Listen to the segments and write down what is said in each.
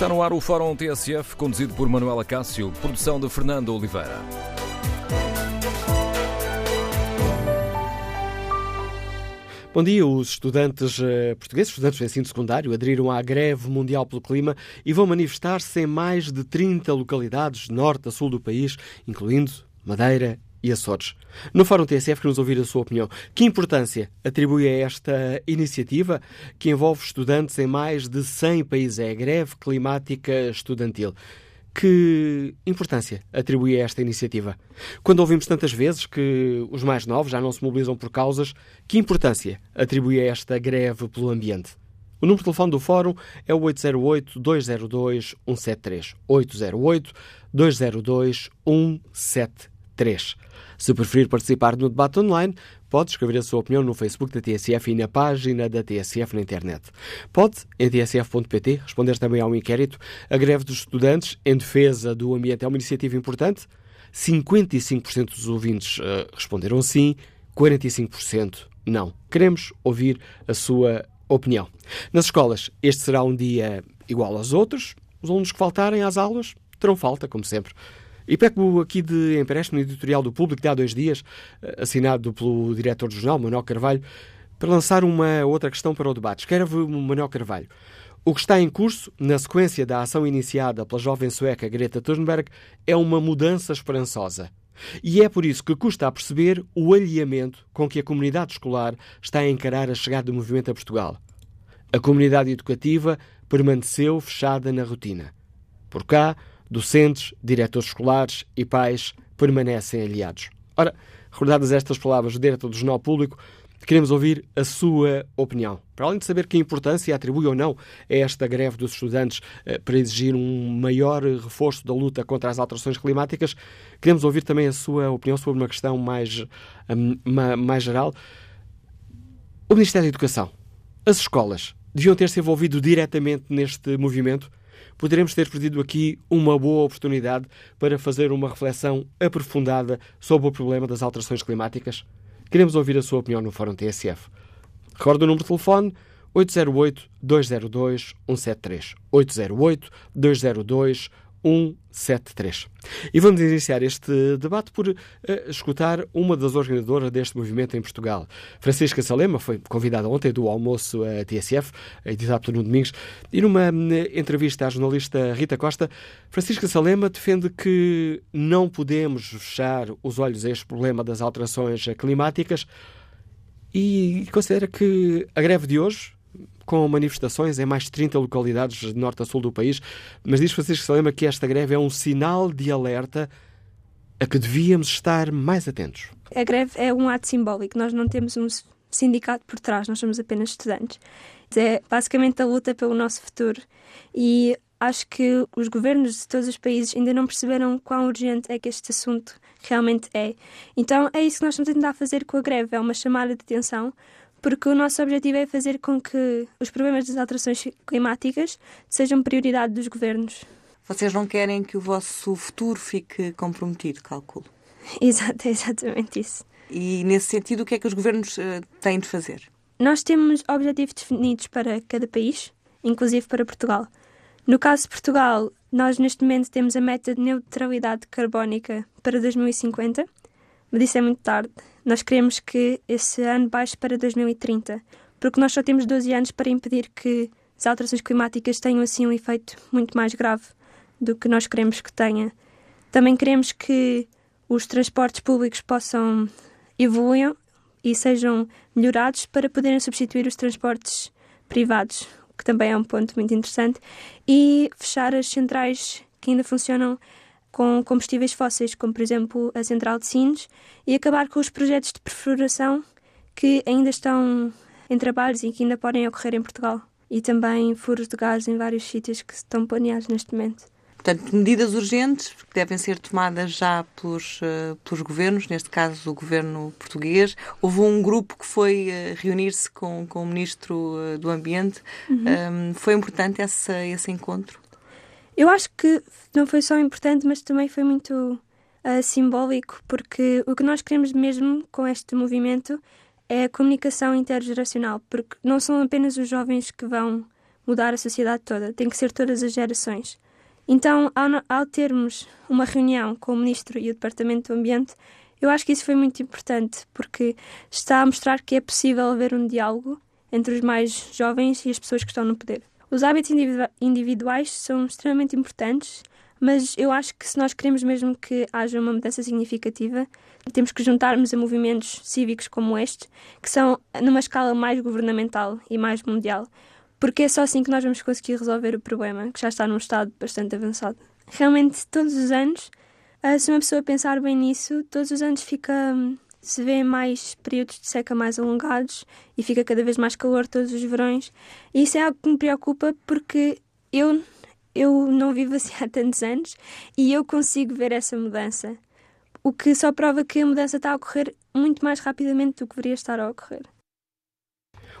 Está no ar o Fórum TSF, conduzido por Manuela Cássio, produção de Fernando Oliveira. Bom dia. Os estudantes uh, portugueses, estudantes do ensino secundário, aderiram à greve mundial pelo clima e vão manifestar-se em mais de 30 localidades, norte a sul do país, incluindo Madeira e Açores. No Fórum TSF, queremos ouvir a sua opinião. Que importância atribui a esta iniciativa que envolve estudantes em mais de 100 países? É a greve climática estudantil. Que importância atribui a esta iniciativa? Quando ouvimos tantas vezes que os mais novos já não se mobilizam por causas, que importância atribui a esta greve pelo ambiente? O número de telefone do Fórum é o 808-202-173. 808-202-173. Se preferir participar no debate online, pode escrever a sua opinião no Facebook da TSF e na página da TSF na internet. Pode, em tsf.pt, responder também ao inquérito. A greve dos estudantes em defesa do ambiente é uma iniciativa importante? 55% dos ouvintes uh, responderam sim, 45% não. Queremos ouvir a sua opinião. Nas escolas, este será um dia igual aos outros. Os alunos que faltarem às aulas terão falta, como sempre. E pego aqui de empréstimo editorial do Público de há dois dias, eh, assinado pelo diretor do jornal, Manuel Carvalho, para lançar uma outra questão para o debate. Escreve Manuel Carvalho. O que está em curso, na sequência da ação iniciada pela jovem sueca Greta Thunberg, é uma mudança esperançosa. E é por isso que custa a perceber o alinhamento com que a comunidade escolar está a encarar a chegada do movimento a Portugal. A comunidade educativa permaneceu fechada na rotina. Por cá, Docentes, diretores escolares e pais permanecem aliados. Ora, recordadas estas palavras do diretor do Jornal Público, queremos ouvir a sua opinião. Para além de saber que importância atribui ou não a esta greve dos estudantes eh, para exigir um maior reforço da luta contra as alterações climáticas, queremos ouvir também a sua opinião sobre uma questão mais, hum, mais geral. O Ministério da Educação, as escolas, deviam ter se envolvido diretamente neste movimento? Poderemos ter perdido aqui uma boa oportunidade para fazer uma reflexão aprofundada sobre o problema das alterações climáticas? Queremos ouvir a sua opinião no Fórum TSF. Recordo o número de telefone 808-202-173. 808-202-173. 173. E vamos iniciar este debate por uh, escutar uma das organizadoras deste movimento em Portugal. Francisca Salema foi convidada ontem do almoço à TSF, editado Nuno Domingos, e numa uh, entrevista à jornalista Rita Costa, Francisca Salema defende que não podemos fechar os olhos a este problema das alterações climáticas e considera que a greve de hoje com manifestações em mais de 30 localidades de norte a sul do país, mas diz Francisco Salema que esta greve é um sinal de alerta a que devíamos estar mais atentos. A greve é um ato simbólico, nós não temos um sindicato por trás, nós somos apenas estudantes. É basicamente a luta pelo nosso futuro e acho que os governos de todos os países ainda não perceberam quão urgente é que este assunto realmente é. Então é isso que nós estamos a tentar fazer com a greve, é uma chamada de atenção porque o nosso objetivo é fazer com que os problemas das alterações climáticas sejam prioridade dos governos. Vocês não querem que o vosso futuro fique comprometido, calculo. Exato, é exatamente isso. E nesse sentido, o que é que os governos uh, têm de fazer? Nós temos objetivos definidos para cada país, inclusive para Portugal. No caso de Portugal, nós neste momento temos a meta de neutralidade carbónica para 2050, mas isso é muito tarde. Nós queremos que esse ano baixe para 2030, porque nós só temos 12 anos para impedir que as alterações climáticas tenham assim um efeito muito mais grave do que nós queremos que tenha. Também queremos que os transportes públicos possam evoluir e sejam melhorados para poderem substituir os transportes privados, que também é um ponto muito interessante, e fechar as centrais que ainda funcionam com combustíveis fósseis, como por exemplo a central de Sines, e acabar com os projetos de perfuração que ainda estão em trabalhos e que ainda podem ocorrer em Portugal. E também furos de gás em vários sítios que estão planeados neste momento. Portanto, medidas urgentes que devem ser tomadas já pelos, uh, pelos governos, neste caso o governo português. Houve um grupo que foi uh, reunir-se com, com o ministro uh, do Ambiente. Uhum. Um, foi importante esse, esse encontro? Eu acho que não foi só importante, mas também foi muito uh, simbólico, porque o que nós queremos mesmo com este movimento é a comunicação intergeracional, porque não são apenas os jovens que vão mudar a sociedade toda, tem que ser todas as gerações. Então, ao, ao termos uma reunião com o Ministro e o Departamento do Ambiente, eu acho que isso foi muito importante, porque está a mostrar que é possível haver um diálogo entre os mais jovens e as pessoas que estão no poder. Os hábitos individuais são extremamente importantes, mas eu acho que se nós queremos mesmo que haja uma mudança significativa, temos que juntarmos a movimentos cívicos como este, que são numa escala mais governamental e mais mundial, porque é só assim que nós vamos conseguir resolver o problema, que já está num estado bastante avançado. Realmente, todos os anos, ah, se uma pessoa pensar bem nisso, todos os anos fica se vê mais períodos de seca mais alongados e fica cada vez mais calor todos os verões. E isso é algo que me preocupa porque eu eu não vivo assim há tantos anos e eu consigo ver essa mudança. O que só prova que a mudança está a ocorrer muito mais rapidamente do que deveria estar a ocorrer.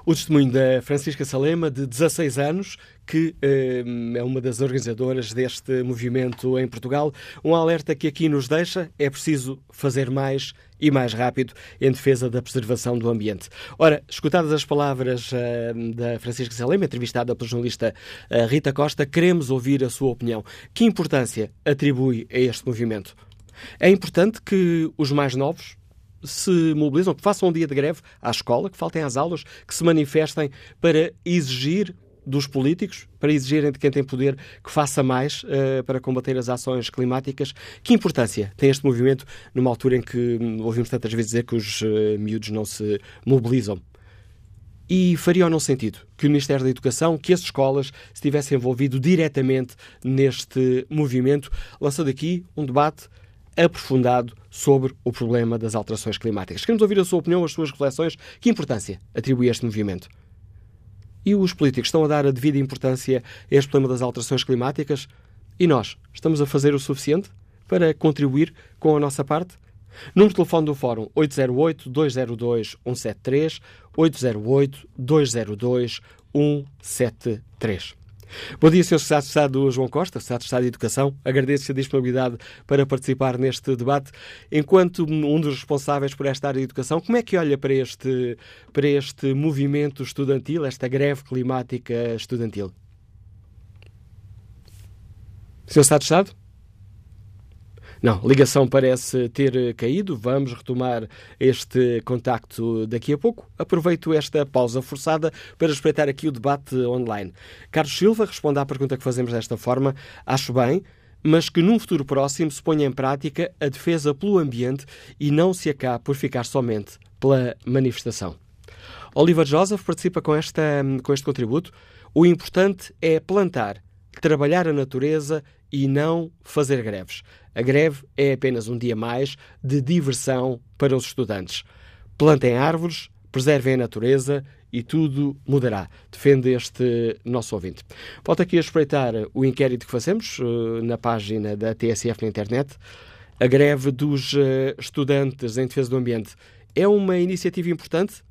O testemunho da Francisca Salema, de 16 anos, que eh, é uma das organizadoras deste movimento em Portugal. Um alerta que aqui nos deixa: é preciso fazer mais e mais rápido em defesa da preservação do ambiente. Ora, escutadas as palavras uh, da Francisca Salema, entrevistada pelo jornalista uh, Rita Costa, queremos ouvir a sua opinião. Que importância atribui a este movimento? É importante que os mais novos, se mobilizam, que façam um dia de greve à escola, que faltem às aulas, que se manifestem para exigir dos políticos, para exigirem de quem tem poder que faça mais uh, para combater as ações climáticas. Que importância tem este movimento numa altura em que hum, ouvimos tantas vezes dizer que os uh, miúdos não se mobilizam? E faria ou não sentido que o Ministério da Educação, que as escolas se tivessem envolvido diretamente neste movimento, lançando aqui um debate aprofundado sobre o problema das alterações climáticas. Queremos ouvir a sua opinião, as suas reflexões. Que importância atribui este movimento? E os políticos estão a dar a devida importância a este problema das alterações climáticas? E nós, estamos a fazer o suficiente para contribuir com a nossa parte? Número de telefone do Fórum 808-202-173, 808-202-173. Bom dia, Sr. Secretário de Estado João Costa, Secretário de Estado de Educação. Agradeço a disponibilidade para participar neste debate. Enquanto um dos responsáveis por esta área de educação, como é que olha para este, para este movimento estudantil, esta greve climática estudantil? Sr. Secretário de Estado? Não, ligação parece ter caído. Vamos retomar este contacto daqui a pouco. Aproveito esta pausa forçada para respeitar aqui o debate online. Carlos Silva responde à pergunta que fazemos desta forma. Acho bem, mas que num futuro próximo se ponha em prática a defesa pelo ambiente e não se acabe por ficar somente pela manifestação. Oliver Joseph participa com, esta, com este contributo. O importante é plantar, trabalhar a natureza e não fazer greves. A greve é apenas um dia mais de diversão para os estudantes. Plantem árvores, preservem a natureza e tudo mudará, defende este nosso ouvinte. Volto aqui a espreitar o inquérito que fazemos uh, na página da TSF na internet. A greve dos uh, estudantes em defesa do ambiente é uma iniciativa importante?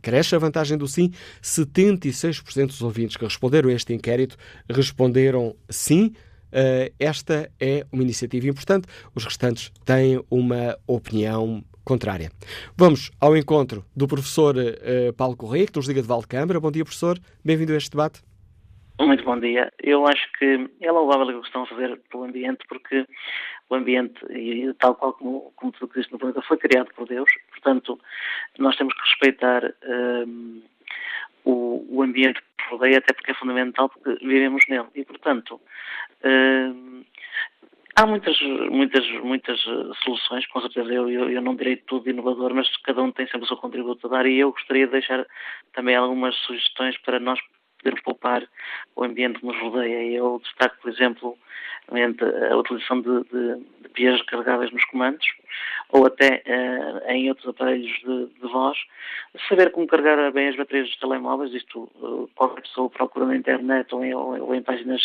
Cresce a vantagem do sim. 76% dos ouvintes que responderam a este inquérito responderam sim. Uh, esta é uma iniciativa importante, os restantes têm uma opinião contrária. Vamos ao encontro do professor uh, Paulo Correia, que nos liga de Valdecâmara. Bom dia, professor. Bem-vindo a este debate. Muito bom dia. Eu acho que é louvável o que estão a fazer pelo ambiente, porque o ambiente, e tal qual como, como tudo que existe no planeta, foi criado por Deus. Portanto, nós temos que respeitar um, o, o ambiente que rodeia, até porque é fundamental, porque vivemos nele. E, portanto, uh, há muitas, muitas, muitas soluções, com certeza eu, eu, eu, não direi tudo inovador, mas cada um tem sempre o seu contributo a dar e eu gostaria de deixar também algumas sugestões para nós podermos poupar o ambiente que nos rodeia. Eu destaco, por exemplo, a utilização de, de, de pias recarregáveis nos comandos ou até uh, em outros aparelhos de, de, voz. Saber como carregar bem as baterias dos telemóveis, isto uh, qualquer pessoa procura na internet ou em, ou em páginas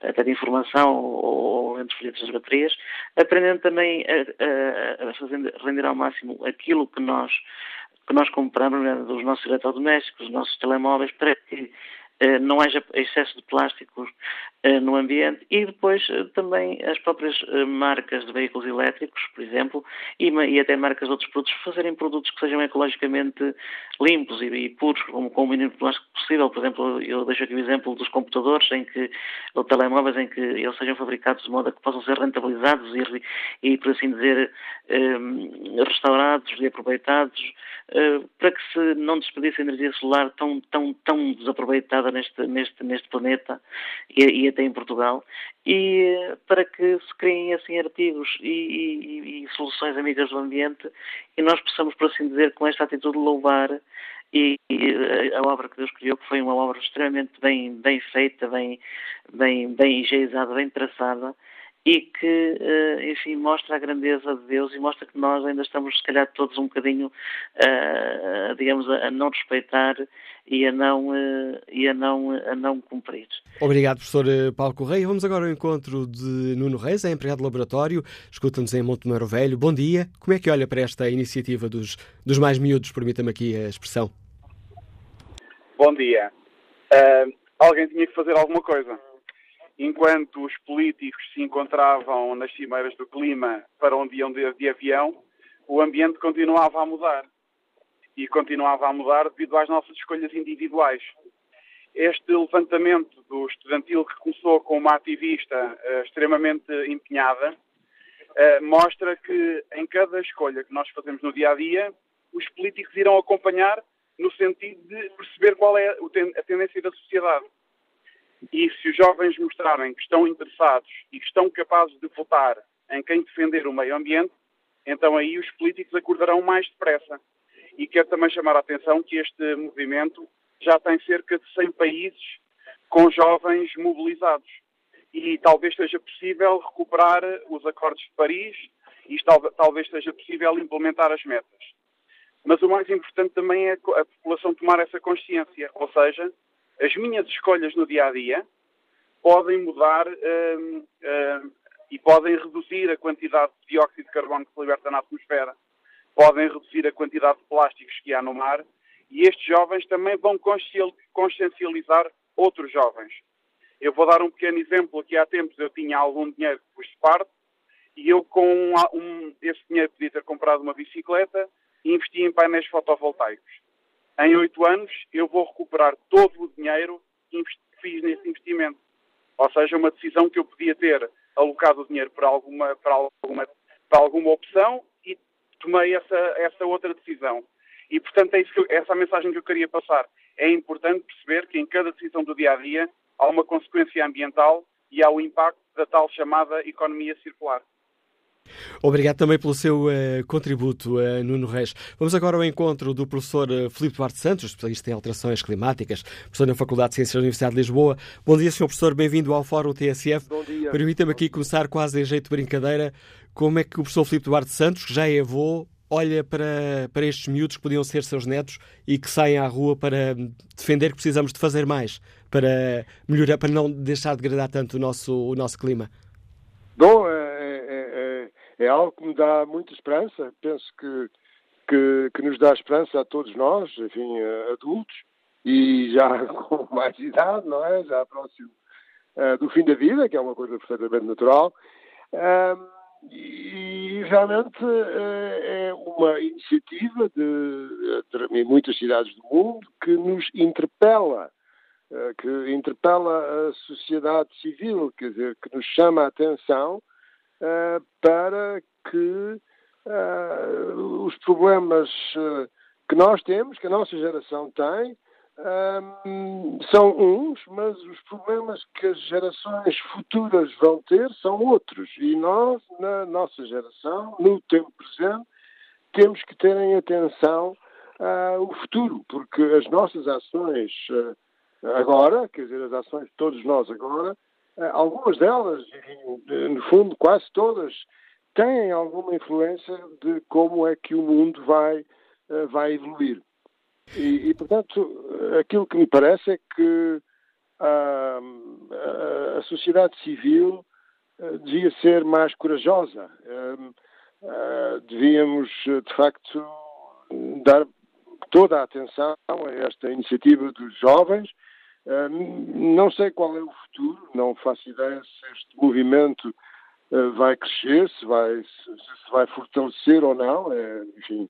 até de informação ou, ou entre folhetos das baterias, aprendendo também a, a, a render ao máximo aquilo que nós que nós compramos né, dos nossos eletrodomésticos, dos nossos telemóveis, para que não haja excesso de plásticos uh, no ambiente e depois também as próprias marcas de veículos elétricos, por exemplo, e, até marcas de outros produtos, fazerem produtos que sejam ecologicamente limpos e, puros, com, com o mínimo plástico possível. Por exemplo, eu deixo aqui o exemplo dos computadores, em que, ou telemóveis, em que eles sejam fabricados de modo a que possam ser rentabilizados e, e por assim dizer, um, restaurados e aproveitados, para que se não desperdice energia solar tão, tão, tão desaproveitada neste, neste, neste planeta e, e até em Portugal, e para que se criem assim artigos e, e, e, soluções amigas do ambiente e nós possamos, por assim dizer, com esta atitude louvar e, a obra que Deus criou, que foi uma obra extremamente bem, bem feita, bem, bem, bem engeizada, bem traçada, e que, eh, enfim, mostra a grandeza de Deus e mostra que nós ainda estamos, se calhar, todos um bocadinho, uh, digamos, a, não respeitar e a não, uh, e a não, a não cumprir. Obrigado, professor Paulo Correia. Vamos agora ao encontro de Nuno Reis, é empregado de laboratório, escuta-nos em Montemoro Velho. Bom dia. Como é que olha para esta iniciativa dos, dos mais miúdos, permita-me aqui a expressão? Bom dia. Uh, alguém tinha que fazer alguma coisa enquanto os políticos se encontravam nas cimeiras do clima para onde iam de, de avião, o ambiente continuava a mudar. E continuava a mudar devido às nossas escolhas individuais. Este levantamento do estudantil que começou com uma ativista uh, extremamente empenhada uh, mostra que em cada escolha que nós fazemos no dia a dia, os políticos irão acompanhar no sentido de perceber qual é a tendência da sociedade. E se os jovens mostrarem que estão interessados e que estão capazes de votar em quem defender o meio ambiente, então aí os políticos acordarão mais depressa. E quero também chamar a atenção que este movimento já tem cerca de 100 países com jovens mobilizados. E talvez seja possível recuperar os acordos de Paris e talvez seja possível implementar as metas. Mas o mais importante também é a população tomar essa consciência, ou seja, as minhas escolhas no dia a dia podem mudar um, um, e podem reduzir a quantidade de dióxido de carbono que se liberta na atmosfera, podem reduzir a quantidade de plásticos que há no mar e estes jovens também vão consciencializar outros jovens. Eu vou dar um pequeno exemplo. Aqui há tempos eu tinha algum dinheiro que pus de parte e eu com um, esse dinheiro podia ter comprado uma bicicleta e investi em painéis fotovoltaicos em oito anos eu vou recuperar todo o dinheiro que fiz nesse investimento. Ou seja, uma decisão que eu podia ter alocado o dinheiro para alguma, para alguma, para alguma opção e tomei essa, essa outra decisão. E, portanto, é isso que essa é a mensagem que eu queria passar. É importante perceber que em cada decisão do dia a dia há uma consequência ambiental e há o impacto da tal chamada economia circular. Obrigado também pelo seu uh, contributo, uh, Nuno Reis. Vamos agora ao encontro do professor uh, Filipe Duarte Santos, especialista em alterações climáticas, professor na Faculdade de Ciências da Universidade de Lisboa. Bom dia, senhor professor, bem-vindo ao Fórum TSF. Bom dia. Permita-me aqui começar quase em jeito de brincadeira. Como é que o professor Filipe Duarte Santos, que já é avô, olha para, para estes miúdos que podiam ser seus netos e que saem à rua para defender que precisamos de fazer mais para melhorar, para não deixar de degradar tanto o nosso, o nosso clima? Bom, é algo que me dá muita esperança. Penso que, que, que nos dá esperança a todos nós, enfim, adultos, e já com mais idade, não é? Já próximo uh, do fim da vida, que é uma coisa perfeitamente natural. e realmente uh, é uma iniciativa de, de, em muitas cidades do mundo que nos interpela, uh, que interpela a sociedade civil, quer dizer, que nos chama a atenção uh, para que uh, os problemas uh, que nós temos, que a nossa geração tem, são uns, mas os problemas que as gerações futuras vão ter são outros. E nós, na nossa geração, no tempo presente, temos que ter em atenção uh, o futuro, porque as nossas ações uh, agora, quer dizer, as ações de todos nós agora, eh, algumas delas, no fundo, quase todas, têm alguma influência de como é que o mundo vai, eh, vai evoluir. E, e, portanto, aquilo que me parece é que a, a, a sociedade civil eh, devia ser mais corajosa. Devíamos, de facto, dar toda a atenção a esta iniciativa dos jovens não sei qual é o futuro, não faço ideia se este movimento vai crescer, se, vai, se, vai fortalecer ou não. É, enfim,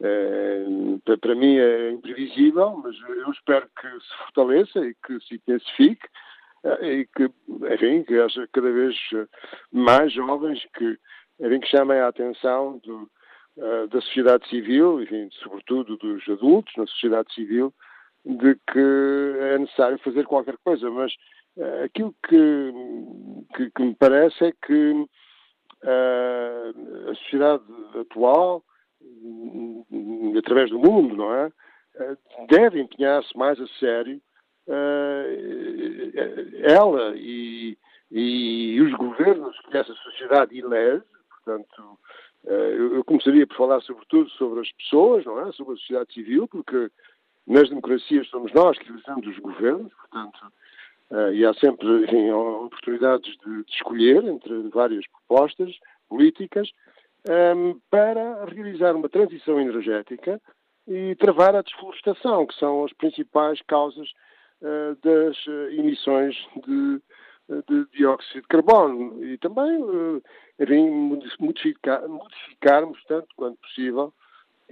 é, para mim é imprevisível, mas eu espero que se fortaleça e que se intensifique e que, enfim, que haja cada vez mais jovens que, enfim, que chamem a atenção do, da sociedade civil, enfim, sobretudo dos adultos na sociedade civil, de que é necessário fazer qualquer coisa, mas uh, aquilo que, que, que, me parece é que uh, a sociedade atual, um, através do mundo, não é? Uh, deve empenhar-se mais a sério ela e, e, os governos que essa sociedade elege, portanto, eu começaria por falar sobretudo sobre as pessoas, não é? Sobre a sociedade civil, porque nas democracias somos nós que elegemos os governos, portanto, uh, e há sempre enfim, oportunidades de, de, escolher entre várias propostas políticas ehm, para realizar uma transição energética e travar a desflorestação, que são as principais causas uh, das uh, emissões de, de, dióxido de carbono. E também enfim, modificar, modificarmos tanto quanto possível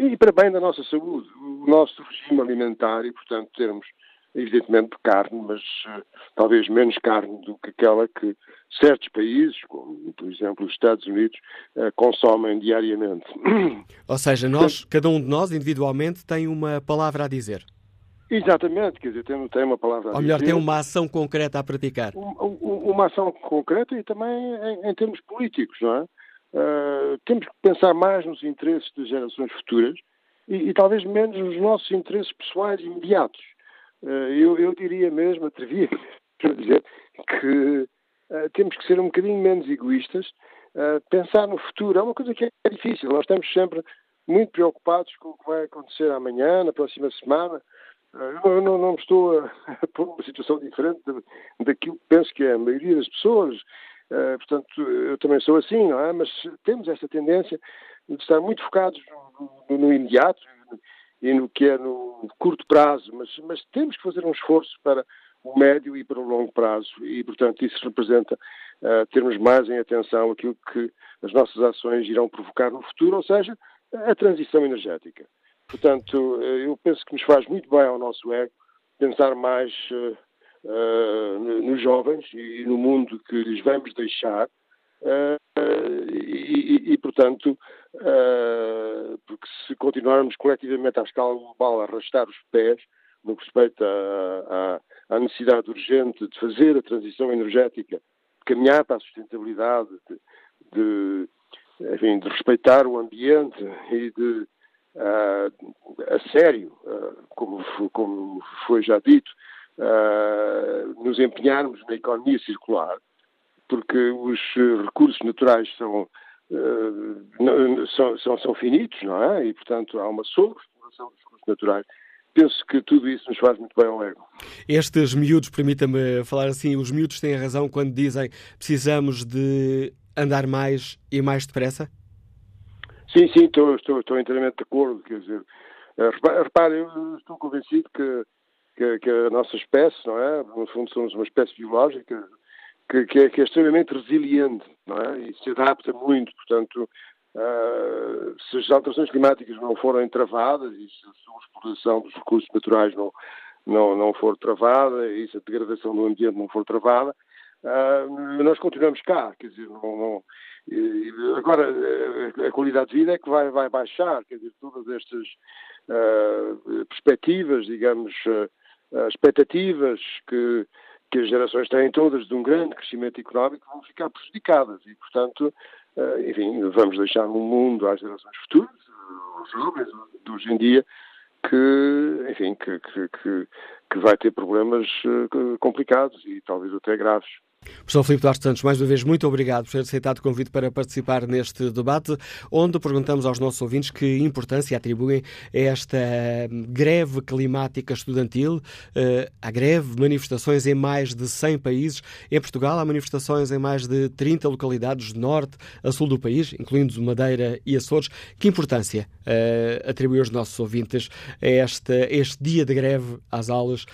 e para bem da nossa saúde, o nosso regime alimentar e, portanto, termos, evidentemente, carne, mas uh, talvez menos carne do que aquela que certos países, como, por exemplo, os Estados Unidos, uh, consomem diariamente. Ou seja, nós, cada um de nós, individualmente, tem uma palavra a dizer. Exatamente, quer dizer, tem, tem uma palavra a Ou melhor, dizer. tem uma ação concreta a praticar. Um, um, uma ação concreta e também em, em termos políticos, não é? Uh, temos que pensar mais nos interesses das gerações futuras e, e talvez menos nos nossos interesses pessoais imediatos. Uh, eu, eu, diria mesmo, atrevia a dizer, que uh, temos que ser um bocadinho menos egoístas, pensar no futuro. É uma coisa que é difícil. Nós estamos sempre muito preocupados com o que vai acontecer amanhã, na próxima semana. Eu não, não, estou a, a pôr uma situação diferente daquilo que penso que é a maioria das pessoas. Uh, portanto, eu também sou assim, não é? Mas temos esta tendência de estar muito focados no, no, imediato e no que é no curto prazo, mas, mas, temos que fazer um esforço para o médio e para o longo prazo e, portanto, isso representa uh, termos mais em atenção aquilo que as nossas ações irão provocar no futuro, ou seja, a transição energética. Portanto, eu penso que nos faz muito bem ao nosso ego pensar mais nos jovens e no mundo que lhes vamos deixar. Uh, e, e, portanto, uh, porque se continuarmos coletivamente à escala global a arrastar os pés no que respeita à necessidade urgente de fazer a transição energética, de caminhar para a sustentabilidade, de, de, enfim, de respeitar o ambiente e de, uh, a sério, como, como foi já dito, uh, nos empenharmos na economia circular, porque os recursos naturais são, uh, são, são, são, finitos, não é? E, portanto, há uma sobreexploração dos recursos naturais. Penso que tudo isso nos faz muito bem ao ego. Estes miúdos, permita-me falar assim, os miúdos têm razão quando dizem precisamos de andar mais e mais depressa? Sim, sim, estou, estou, estou inteiramente de acordo. Quer dizer, eh, repare, eu estou convencido que que, que, a nossa espécie, não é? No fundo somos uma espécie biológica que, que, é, que é, extremamente resiliente, não é? E se adapta muito, portanto, uh, se as alterações climáticas não forem travadas e se a exploração dos recursos naturais não, não, não for travada e se a degradação do ambiente não for travada, uh, nós continuamos cá, quer dizer, não, não agora a qualidade de vida é que vai, vai baixar, quer dizer, todas estas uh, perspectivas, digamos, uh, expectativas que, que as gerações têm todas de um grande crescimento económico vão ficar prejudicadas e, portanto, eh, enfim, vamos deixar um mundo às gerações futuras, aos jovens de hoje em dia, que, enfim, que, que, que vai ter problemas eh, complicados e talvez até graves. Professor Filipe Duarte Santos, mais uma vez, muito obrigado por ter aceitado o convite para participar neste debate, onde perguntamos aos nossos ouvintes que importância atribuem a esta greve climática estudantil. Eh, há greve, manifestações em mais de 100 países. Em Portugal, há manifestações em mais de 30 localidades de norte a sul do país, incluindo Madeira e Açores. Que importância uh, atribuem os nossos ouvintes a este, este dia de greve às aulas?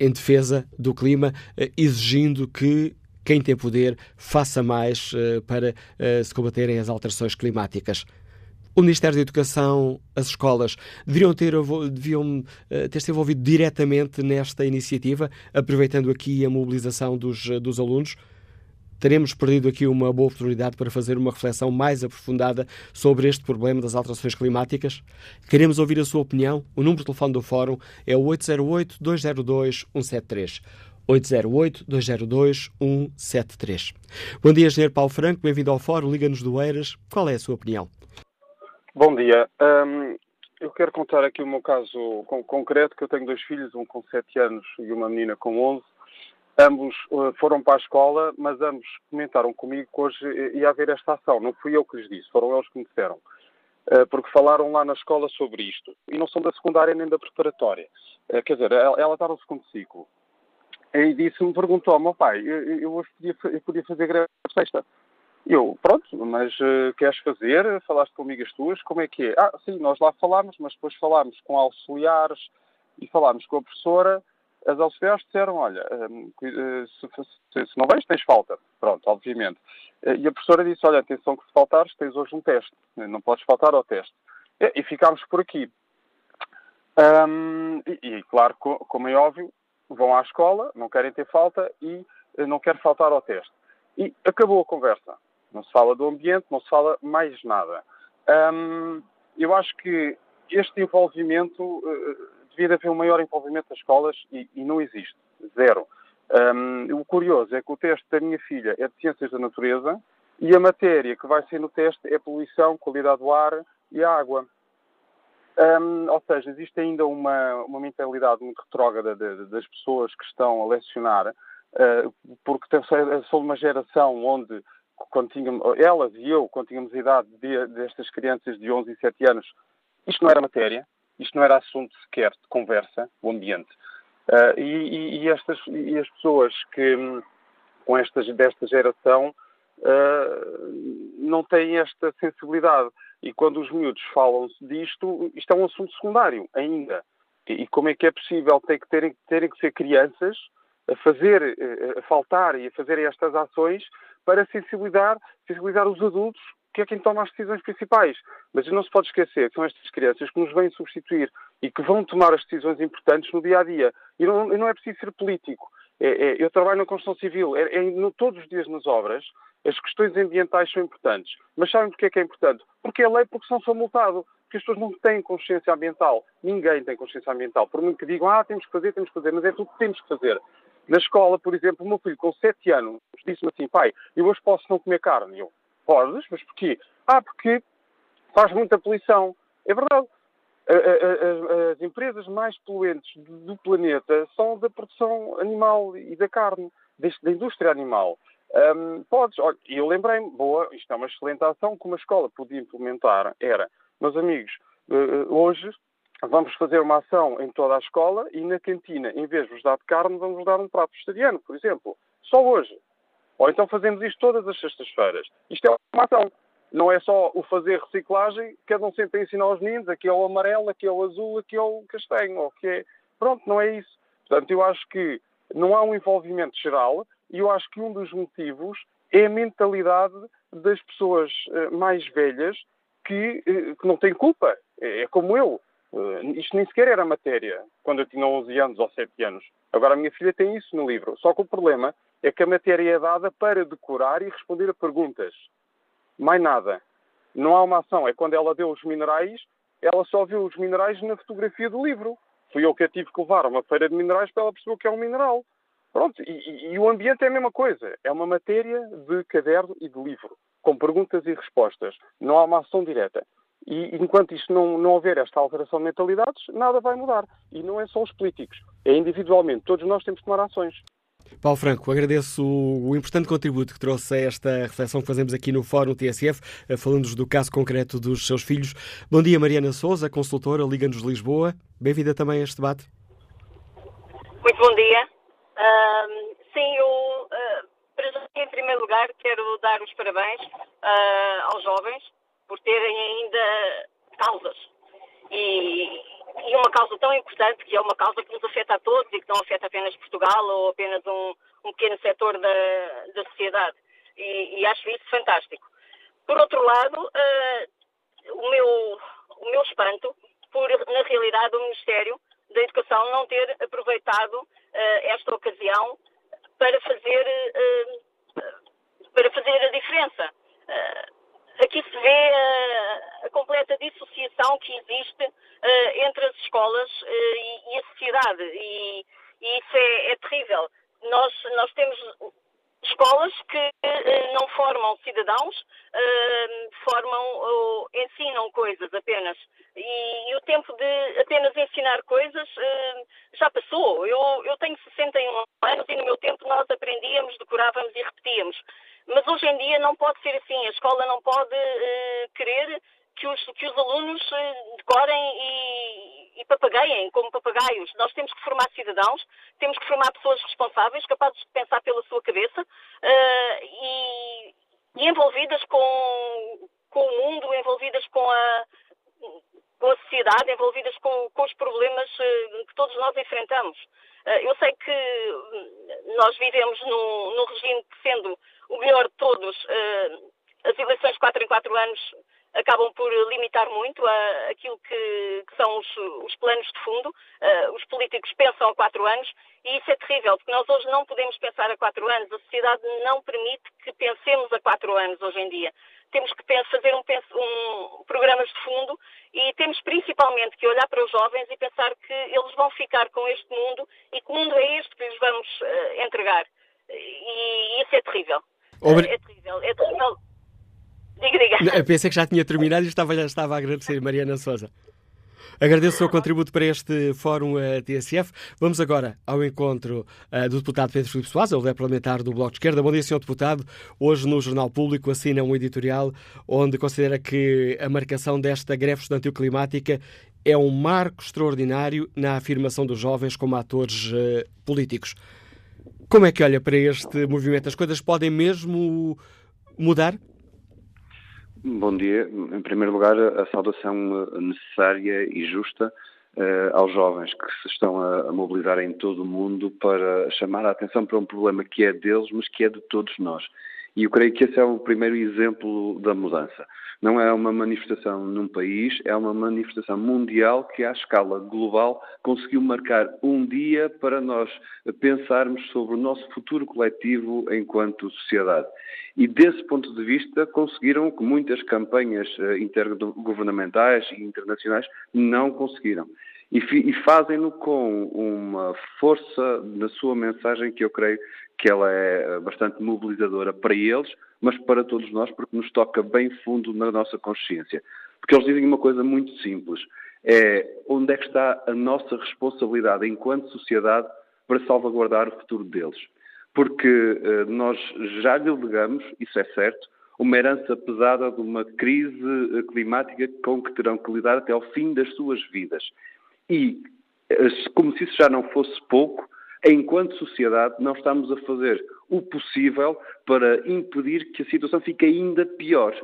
Em defesa do clima, exigindo que quem tem poder faça mais para se combaterem as alterações climáticas. O Ministério da Educação, as escolas, deveriam ter, deviam, ter se envolvido diretamente nesta iniciativa, aproveitando aqui a mobilização dos, dos alunos teremos perdido aqui uma boa oportunidade para fazer uma reflexão mais aprofundada sobre este problema das alterações climáticas? Queremos ouvir a sua opinião. O número de telefone do Fórum é o 808-202-173. 808-202-173. Bom dia, Engenheiro Paulo Franco, bem-vindo ao Fórum, Liga-nos do Eiras. Qual é a sua opinião? Bom dia. Um, eu quero contar aqui o meu caso concreto, que eu tenho dois filhos, um com 7 anos e uma menina com 11. Ambos uh, foram para a escola, mas ambos comentaram comigo que hoje ia haver esta ação. Não fui eu que lhes disse, foram eles que me disseram. Uh, porque falaram lá na escola sobre isto. E não são da secundária nem da preparatória. Quer dizer, ela, está no segundo ciclo. E disse-me, perguntou ao meu pai, eu, eu hoje podia, eu podia fazer greve sexta. Eu, pronto, mas uh, queres fazer? Falaste com amigas tuas? Como é que é? Ah, sim, nós lá falámos, mas depois falámos com auxiliares e falámos com a professora as auxiliares disseram, olha, hum, eh, se, se, não vens, tens falta. Pronto, obviamente. Eh, e a professora disse, olha, atenção que se faltares, tens hoje um teste. Não podes faltar ao teste. E, e ficámos por aqui. Um, e, e, claro, como é óbvio, vão à escola, não querem ter falta e eh, não querem faltar ao teste. E acabou a conversa. Não se fala do ambiente, não se fala mais nada. Um, eu acho que este envolvimento devia haver um maior envolvimento das escolas e, e não existe. Zero. Um, o curioso é que o teste da minha filha é de Ciências da Natureza e a matéria que vai ser no teste é poluição, qualidade do ar e água. Um, ou seja, existe ainda uma, uma mentalidade muito retrógrada de, de, das pessoas que estão a lecionar, uh, porque sou de uma geração onde, quando tínhamos, elas e eu, quando tínhamos a idade de, destas crianças de 11 e 7 anos, isto não era matéria, isto não era assunto sequer de conversa, o ambiente. Uh, e, e, estas, e as pessoas que, com estas, desta geração, uh, não têm esta sensibilidade. E quando os miúdos falam disto, isto é um assunto secundário ainda. E, e como é que é possível ter que terem, terem que ser crianças a fazer, a faltar e a fazer estas ações para sensibilizar, sensibilizar os adultos que é quem toma as decisões principais. Mas não se pode esquecer que são estas crianças que nos vêm substituir e que vão tomar as decisões importantes no dia a dia. E não, e não é preciso ser político. É, é, eu trabalho na construção civil. É, é no, todos os dias nas obras, as questões ambientais são importantes. Mas sabem porquê é que é importante? Porque é lei, porque são multado. Porque as pessoas não têm consciência ambiental. Ninguém tem consciência ambiental. Por muito que digam, ah, temos que fazer, temos que fazer. Mas é tudo que temos que fazer. Na escola, por exemplo, o meu filho com 7 anos disse-me assim, pai, eu hoje posso não comer carne. Eu, Podes, mas porquê? Ah, porque faz muita poluição. É verdade. As empresas mais poluentes do planeta são da produção animal e da carne, da indústria animal. Um, podes, olha, eu lembrei-me, boa, isto é uma excelente ação que uma escola podia implementar, era, meus amigos, eh, eh, hoje vamos fazer uma ação em toda a escola e na cantina, em vez de vos dar de carne, vamos dar um prato vegetariano, por exemplo. Só hoje. Ou então fazemos isto todas as sextas-feiras. Isto é uma ação. Não é só o fazer reciclagem, cada um sempre a ensinar aos meninos, aqui é o amarelo, aqui é o azul, aqui é o castanho, ou que é... Pronto, não é isso. Portanto, eu acho que não há um envolvimento geral e eu acho que um dos motivos é a mentalidade das pessoas eh, mais velhas que, eh, que não têm culpa. É, é como eu. Uh, isto nem sequer era matéria quando eu tinha 11 anos ou 7 anos. Agora a minha filha tem isso no livro. Só que o problema é que a matéria é dada para decorar e responder a perguntas. Mais nada. Não há uma ação. É quando ela deu os minerais, ela só viu os minerais na fotografia do livro. Fui eu que a tive que levar a uma feira de minerais para ela perceber que é um mineral. Pronto, e, e, o ambiente é a mesma coisa. É uma matéria de caderno e de livro, com perguntas e respostas. Não há uma ação direta. E enquanto isto não, não houver esta alteração de mentalidades, nada vai mudar. E não é só os políticos, é individualmente. Todos nós temos que tomar ações. Paulo Franco, agradeço o, importante contributo que trouxe a esta reflexão que fazemos aqui no Fórum TSF, eh, falando-nos do caso concreto dos seus filhos. Bom dia, Mariana Souza, consultora, Liga-nos Lisboa. Bem-vinda também a este debate. Muito bom dia. Uh, sim, eu, uh, em primeiro lugar, quero dar os parabéns uh, aos jovens por terem ainda causas. E, e uma causa tão importante, que é uma causa que nos afeta a todos e que não afeta apenas Portugal ou apenas um, um pequeno setor da, da sociedade. E, e, acho isso fantástico. Por outro lado, uh, o, meu, o meu espanto por, na realidade, o Ministério da Educação não ter aproveitado uh, esta ocasião para fazer, uh, para fazer a diferença. Aqui se vê a completa dissociação que existe entre as escolas e, e, a sociedade, e, e isso é, é terrível. Nós, nós temos escolas que uh, não formam cidadãos, uh, formam ensinam coisas apenas. E, e, o tempo de apenas ensinar coisas uh, já passou. Eu, eu tenho 61 anos e no meu tempo nós aprendíamos, decorávamos e repetíamos. Mas hoje em dia não pode ser assim. A escola não pode querer que os, que os alunos decorem e, e papagaiem como papagaios. Nós temos que formar cidadãos, temos que formar pessoas responsáveis, capazes de pensar pela sua cabeça uh, e, e, envolvidas com, com o mundo, envolvidas com a, com a sociedade, envolvidas com, com os problemas uh, que todos nós enfrentamos. Uh, eu sei que nós vivemos num, num regime que, sendo o melhor de todos, as eleições de 4 em 4 anos acabam por limitar muito a, aquilo que, que são os, os, planos de fundo. Uh, os políticos pensam a quatro anos e isso é terrível, porque nós hoje não podemos pensar a quatro anos. A sociedade não permite que pensemos a quatro anos hoje em dia. Temos que fazer um, um, programas de fundo e temos principalmente que olhar para os jovens e pensar que eles vão ficar com este mundo e que mundo é este que lhes vamos uh, entregar. E, isso é terrível. Obri... É terrível. É terrível Diga, diga. Eu pensei que já tinha terminado e estava, já estava a agradecer Mariana Souza. Agradeço o seu contributo para este Fórum uh, TSF. Vamos agora ao encontro uh, do deputado Pedro Filipe Soares, ele é parlamentar do Bloco de Esquerda. Bom dia, Sr. Deputado. Hoje no Jornal Público assina um editorial onde considera que a marcação desta greve estudantil climática é um marco extraordinário na afirmação dos jovens como atores uh, políticos. Como é que olha para este movimento? As coisas podem mesmo mudar? Bom dia. Em primeiro lugar, a saudação eh, necessária e justa uh, aos jovens que se estão a, a, mobilizar em todo o mundo para chamar a atenção para um problema que é deles, mas que é de todos nós. E eu creio que esse é o primeiro exemplo da mudança. Não é uma manifestação num país, é uma manifestação mundial que, à escala global, conseguiu marcar um dia para nós pensarmos sobre o nosso futuro coletivo enquanto sociedade. E, desse ponto de vista, conseguiram que muitas campanhas eh, intergovernamentais e internacionais não conseguiram. E, e fazem-no com uma força na sua mensagem que eu creio que ela é eh, bastante mobilizadora para eles, mas para todos nós, porque nos toca bem fundo na nossa consciência. Porque eles dizem uma coisa muito simples: é onde é que está a nossa responsabilidade enquanto sociedade para salvaguardar o futuro deles. Porque uh, nós já lhe legamos, isso é certo, uma herança pesada de uma crise eh, climática com que terão que lidar até ao fim das suas vidas. E, como se isso já não fosse pouco, enquanto sociedade, não estamos a fazer o possível para impedir que a situação fique ainda pior.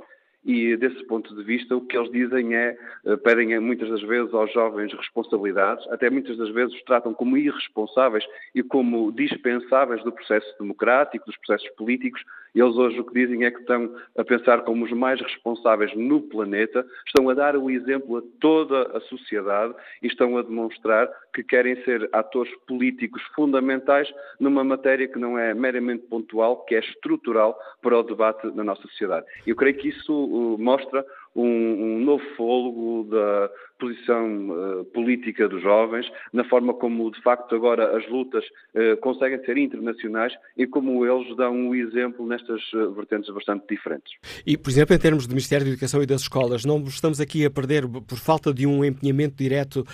E desse ponto de vista, o que eles dizem é, eh, pedem muitas das vezes aos jovens responsabilidades, até muitas das vezes os tratam como irresponsáveis e como dispensáveis do processo democrático, dos processos políticos, eles hoje o que dizem é que estão a pensar como os mais responsáveis no planeta, estão a dar o exemplo a toda a sociedade e estão a demonstrar que querem ser atores políticos fundamentais numa matéria que não é meramente pontual, que é estrutural para o debate na nossa sociedade. Eu creio que isso uh, mostra um, um novo fôlego da posição uh, política dos jovens, na forma como, de facto, agora as lutas uh, conseguem ser internacionais e como eles dão um exemplo nestas uh, vertentes bastante diferentes. E, por exemplo, em termos do Ministério da Educação e das escolas, não estamos aqui a perder, por falta de um empenhamento direto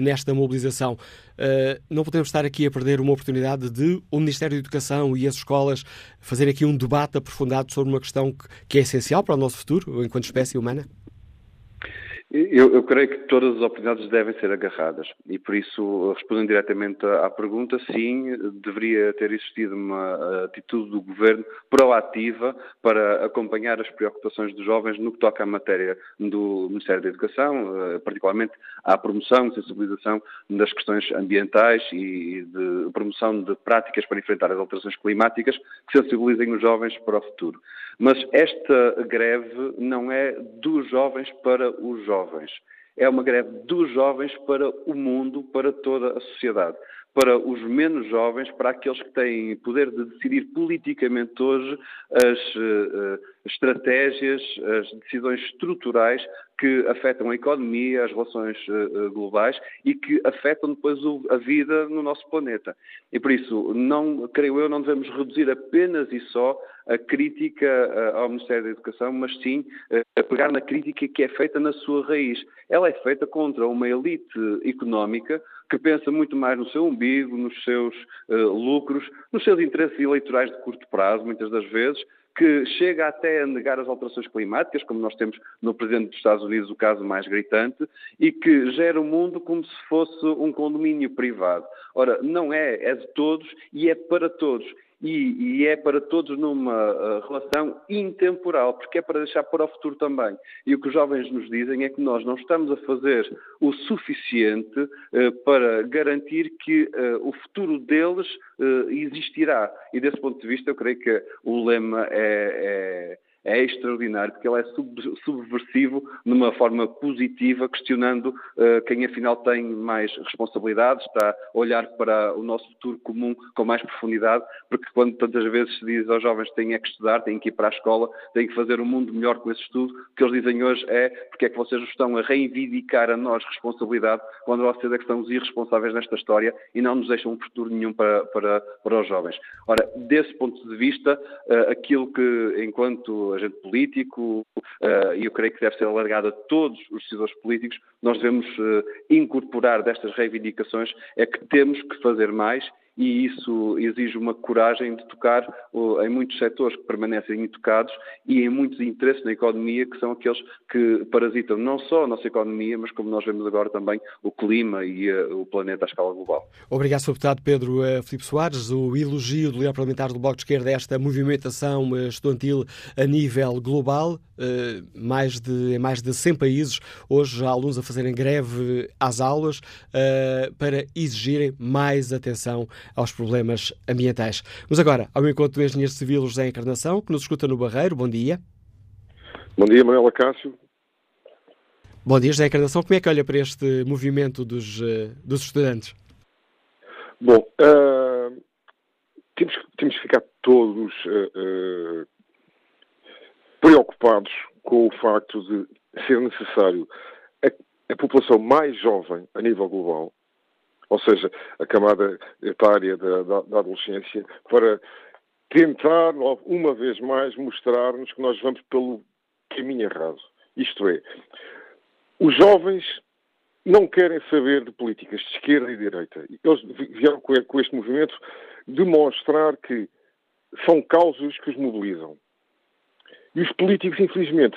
nesta mobilização, não podemos estar aqui a perder uma oportunidade de o Ministério da Educação e as escolas fazer aqui um debate aprofundado sobre uma questão que, que é essencial para o nosso futuro, enquanto espécie humana? Eu, eu, creio que todas as oportunidades devem ser agarradas e, por isso, respondendo diretamente à pergunta, sim, deveria ter existido uma atitude do Governo proativa para acompanhar as preocupações dos jovens no que toca à matéria do Ministério da Educação, eh, particularmente à promoção e sensibilização das questões ambientais e de promoção de práticas para enfrentar as alterações climáticas que sensibilizem os jovens para o futuro. Mas esta greve não é dos jovens para os jovens. É uma greve dos jovens para o mundo, para toda a sociedade. Para os menos jovens, para aqueles que têm poder de decidir politicamente hoje as uh, estratégias, as decisões estruturais que afetam a economia, as relações uh, globais e que afetam depois o, a vida no nosso planeta. E por isso, não, creio eu, não devemos reduzir apenas e só a crítica eh, ao Ministério da Educação, mas sim a pegar na crítica que é feita na sua raiz. Ela é feita contra uma elite económica que pensa muito mais no seu umbigo, nos seus uh, lucros, nos seus interesses eleitorais de curto prazo, muitas das vezes, que chega até a negar as alterações climáticas, como nós temos no Presidente dos Estados Unidos o caso mais gritante, e que gera o mundo como se fosse um condomínio privado. Ora, não é, é de todos e é para todos e, e, é para todos numa uh, relação intemporal, porque é para deixar para o futuro também. E o que os jovens nos dizem é que nós não estamos a fazer o suficiente uh, para garantir que uh, o futuro deles existirá. E desse ponto de vista, eu creio que o lema é, é é extraordinário, porque ele é subversivo numa forma positiva, questionando uh, quem afinal tem mais responsabilidades, está a olhar para o nosso futuro comum com mais profundidade, porque quando tantas vezes se diz aos jovens que têm é que estudar, têm que ir para a escola, têm que fazer um mundo melhor com esse estudo, o que eles dizem hoje é porque é que vocês estão a reivindicar a nós responsabilidade quando vocês é que estão os irresponsáveis nesta história e não nos deixam um futuro nenhum para, para, para os jovens. Ora, desse ponto de vista, uh, aquilo que, enquanto agente político, uh, e eu creio que deve ser alargado a todos os decisores políticos, nós devemos uh, incorporar destas reivindicações é que temos que fazer mais e isso exige uma coragem de tocar em muitos setores que permanecem intocados e em muitos interesses na economia que são aqueles que parasitam não só a nossa economia, mas como nós vemos agora também o clima e uh, o planeta à escala global. Obrigado, Sr. Deputado Pedro uh, Filipe Soares. O elogio do líder parlamentar do Bloco de Esquerda a esta movimentação uh, estudantil a nível global, mais de, em mais de 100 países, hoje há alunos a fazerem greve às aulas para exigirem mais atenção aos problemas ambientais. Mas agora, ao encontro do engenheiro civil José Encarnação, que nos escuta no Barreiro. Bom dia. Bom dia, Manuela Cássio. Bom dia, José Encarnação. Como é que olha para este movimento dos, uh, dos estudantes? Bom, uh, temos, temos que ficar todos uh, preocupados com o facto de ser necessário a, a população mais jovem a nível global ou seja, a camada etária da, da, da adolescência, para tentar, uma vez mais, mostrar-nos que nós vamos pelo caminho errado. Isto é, os jovens não querem saber de políticas de esquerda e direita. Eles vieram com este movimento demonstrar que são causas que os mobilizam. E os políticos, infelizmente,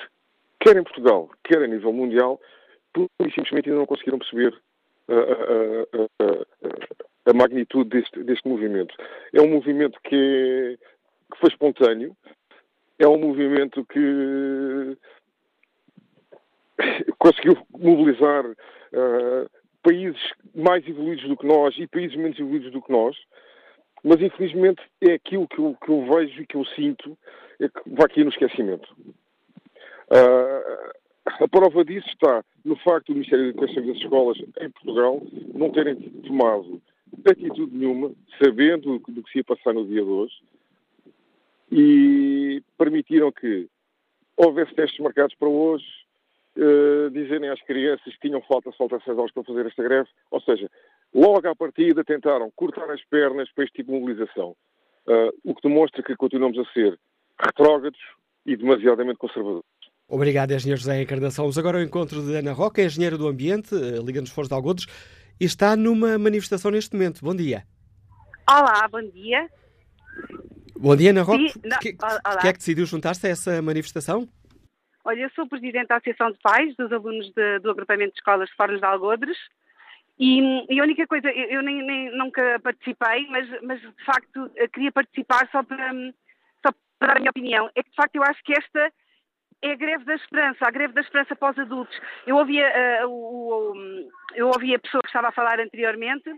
quer em Portugal, quer a nível mundial, simplesmente ainda não conseguiram perceber a, a, a magnitude deste, deste, movimento. É um movimento que, que foi espontâneo, é um movimento que conseguiu mobilizar uh, países mais evoluídos do que nós e países menos evoluídos do que nós, mas infelizmente é aquilo que eu, que eu vejo e que eu sinto é que vai aqui no esquecimento. Uh, a prova disso está no facto do Ministério da Educação das escolas em Portugal não terem tomado atitude nenhuma, sabendo do que se ia passar no dia de hoje, e permitiram que houvesse testes marcados para hoje, uh, dizerem às crianças que tinham falta só seis horas para fazer esta greve, ou seja, logo à partida tentaram cortar as pernas para este tipo de mobilização, uh, o que demonstra que continuamos a ser retrógrados e demasiadamente conservadores. Obrigado, engenheiro José Encarnação. Vamos agora ao encontro de Ana Roca, engenheira do Ambiente, eh, Liga dos Foros de Algodos, e está numa manifestação neste momento. Bom dia. Olá, bom dia. Bom dia, Ana Roca. O que, que, é que decidiu juntar-se a essa manifestação? Olha, eu sou presidente da Associação de Pais dos alunos de, do agrupamento de escolas de Fornos de Algodres e, e, a única coisa, eu, eu nem, nem, nunca participei, mas, mas de facto queria participar só para, só para dar a minha opinião. É que de facto eu acho que esta é a greve da esperança, a greve da esperança para os adultos. Eu ouvia, uh, o, o, eu a pessoa que estava a falar anteriormente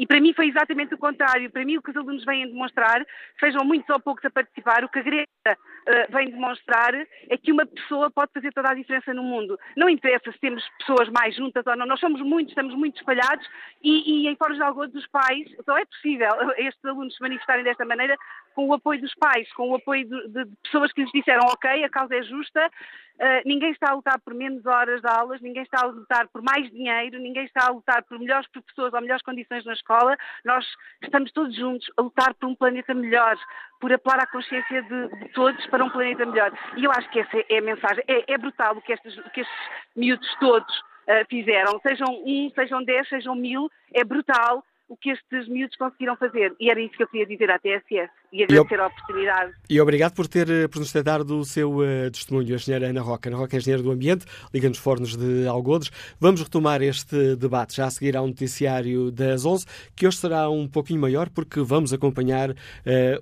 e para mim foi exatamente o contrário. Para mim, o que os alunos vêm demonstrar, sejam muitos ou poucos a participar, o que a Greta uh, vem demonstrar é que uma pessoa pode fazer toda a diferença no mundo. Não interessa se temos pessoas mais juntas ou não, nós somos muitos, estamos muito espalhados e, e em Fóruns de Algodo dos pais, só é possível estes alunos se manifestarem desta maneira com o apoio dos pais, com o apoio de, de, de pessoas que lhes disseram ok, a causa é justa, uh, ninguém está a lutar por menos horas de aulas, ninguém está a lutar por mais dinheiro, ninguém está a lutar por melhores professores ou melhores condições na escola, nós estamos todos juntos a lutar por um planeta melhor, por apelar à consciência de, de todos para um planeta melhor. E eu acho que essa é a mensagem. É, é brutal o que estes, o que estes miúdos todos uh, fizeram, sejam um, sejam dez, sejam mil, é brutal o que estes miúdos conseguiram fazer. E era isso que eu queria dizer à TSS e agradecer e, a oportunidade. E obrigado por, ter, eh, por nos ter dado o seu uh, testemunho, a engenheira Ana Roca. Ana Roca é engenheira do Ambiente, Liga-nos Fornos de Algodres. Vamos retomar este debate já a seguir ao noticiário das 11, que hoje será um pouquinho maior, porque vamos acompanhar uh,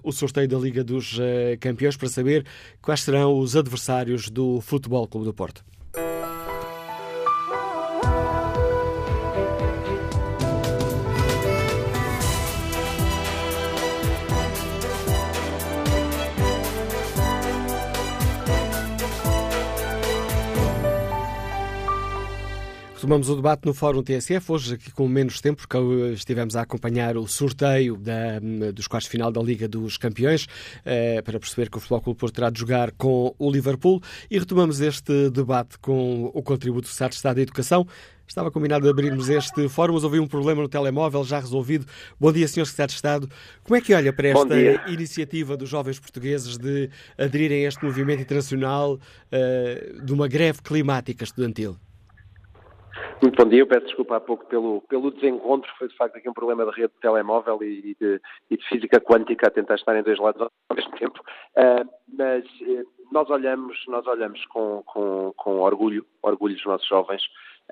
o sorteio da Liga dos uh, Campeões para saber quais serão os adversários do Futebol Clube do Porto. Retomamos o debate no Fórum TSF, hoje aqui com menos tempo, porque estivemos a acompanhar o sorteio da, dos quartos de final da Liga dos Campeões, eh, para perceber que o Futebol Clube Porto terá de jogar com o Liverpool, e retomamos este debate com o contributo do Secretário de Estado da Educação. Estava combinado de abrirmos este fórum, mas houve um problema no telemóvel, já resolvido. Bom dia, Sr. Secretário de Estado. Como é que olha para esta iniciativa dos jovens portugueses de aderirem a este movimento internacional uh, de uma greve climática estudantil? Muito bom dia, eu peço desculpa há pouco pelo, pelo desencontro, foi de facto aqui um problema de rede de telemóvel e, de, e de física quântica a tentar estar em dois lados ao mesmo tempo. Uh, mas uh, nós olhamos, nós olhamos com, com, com orgulho, orgulho dos nossos jovens,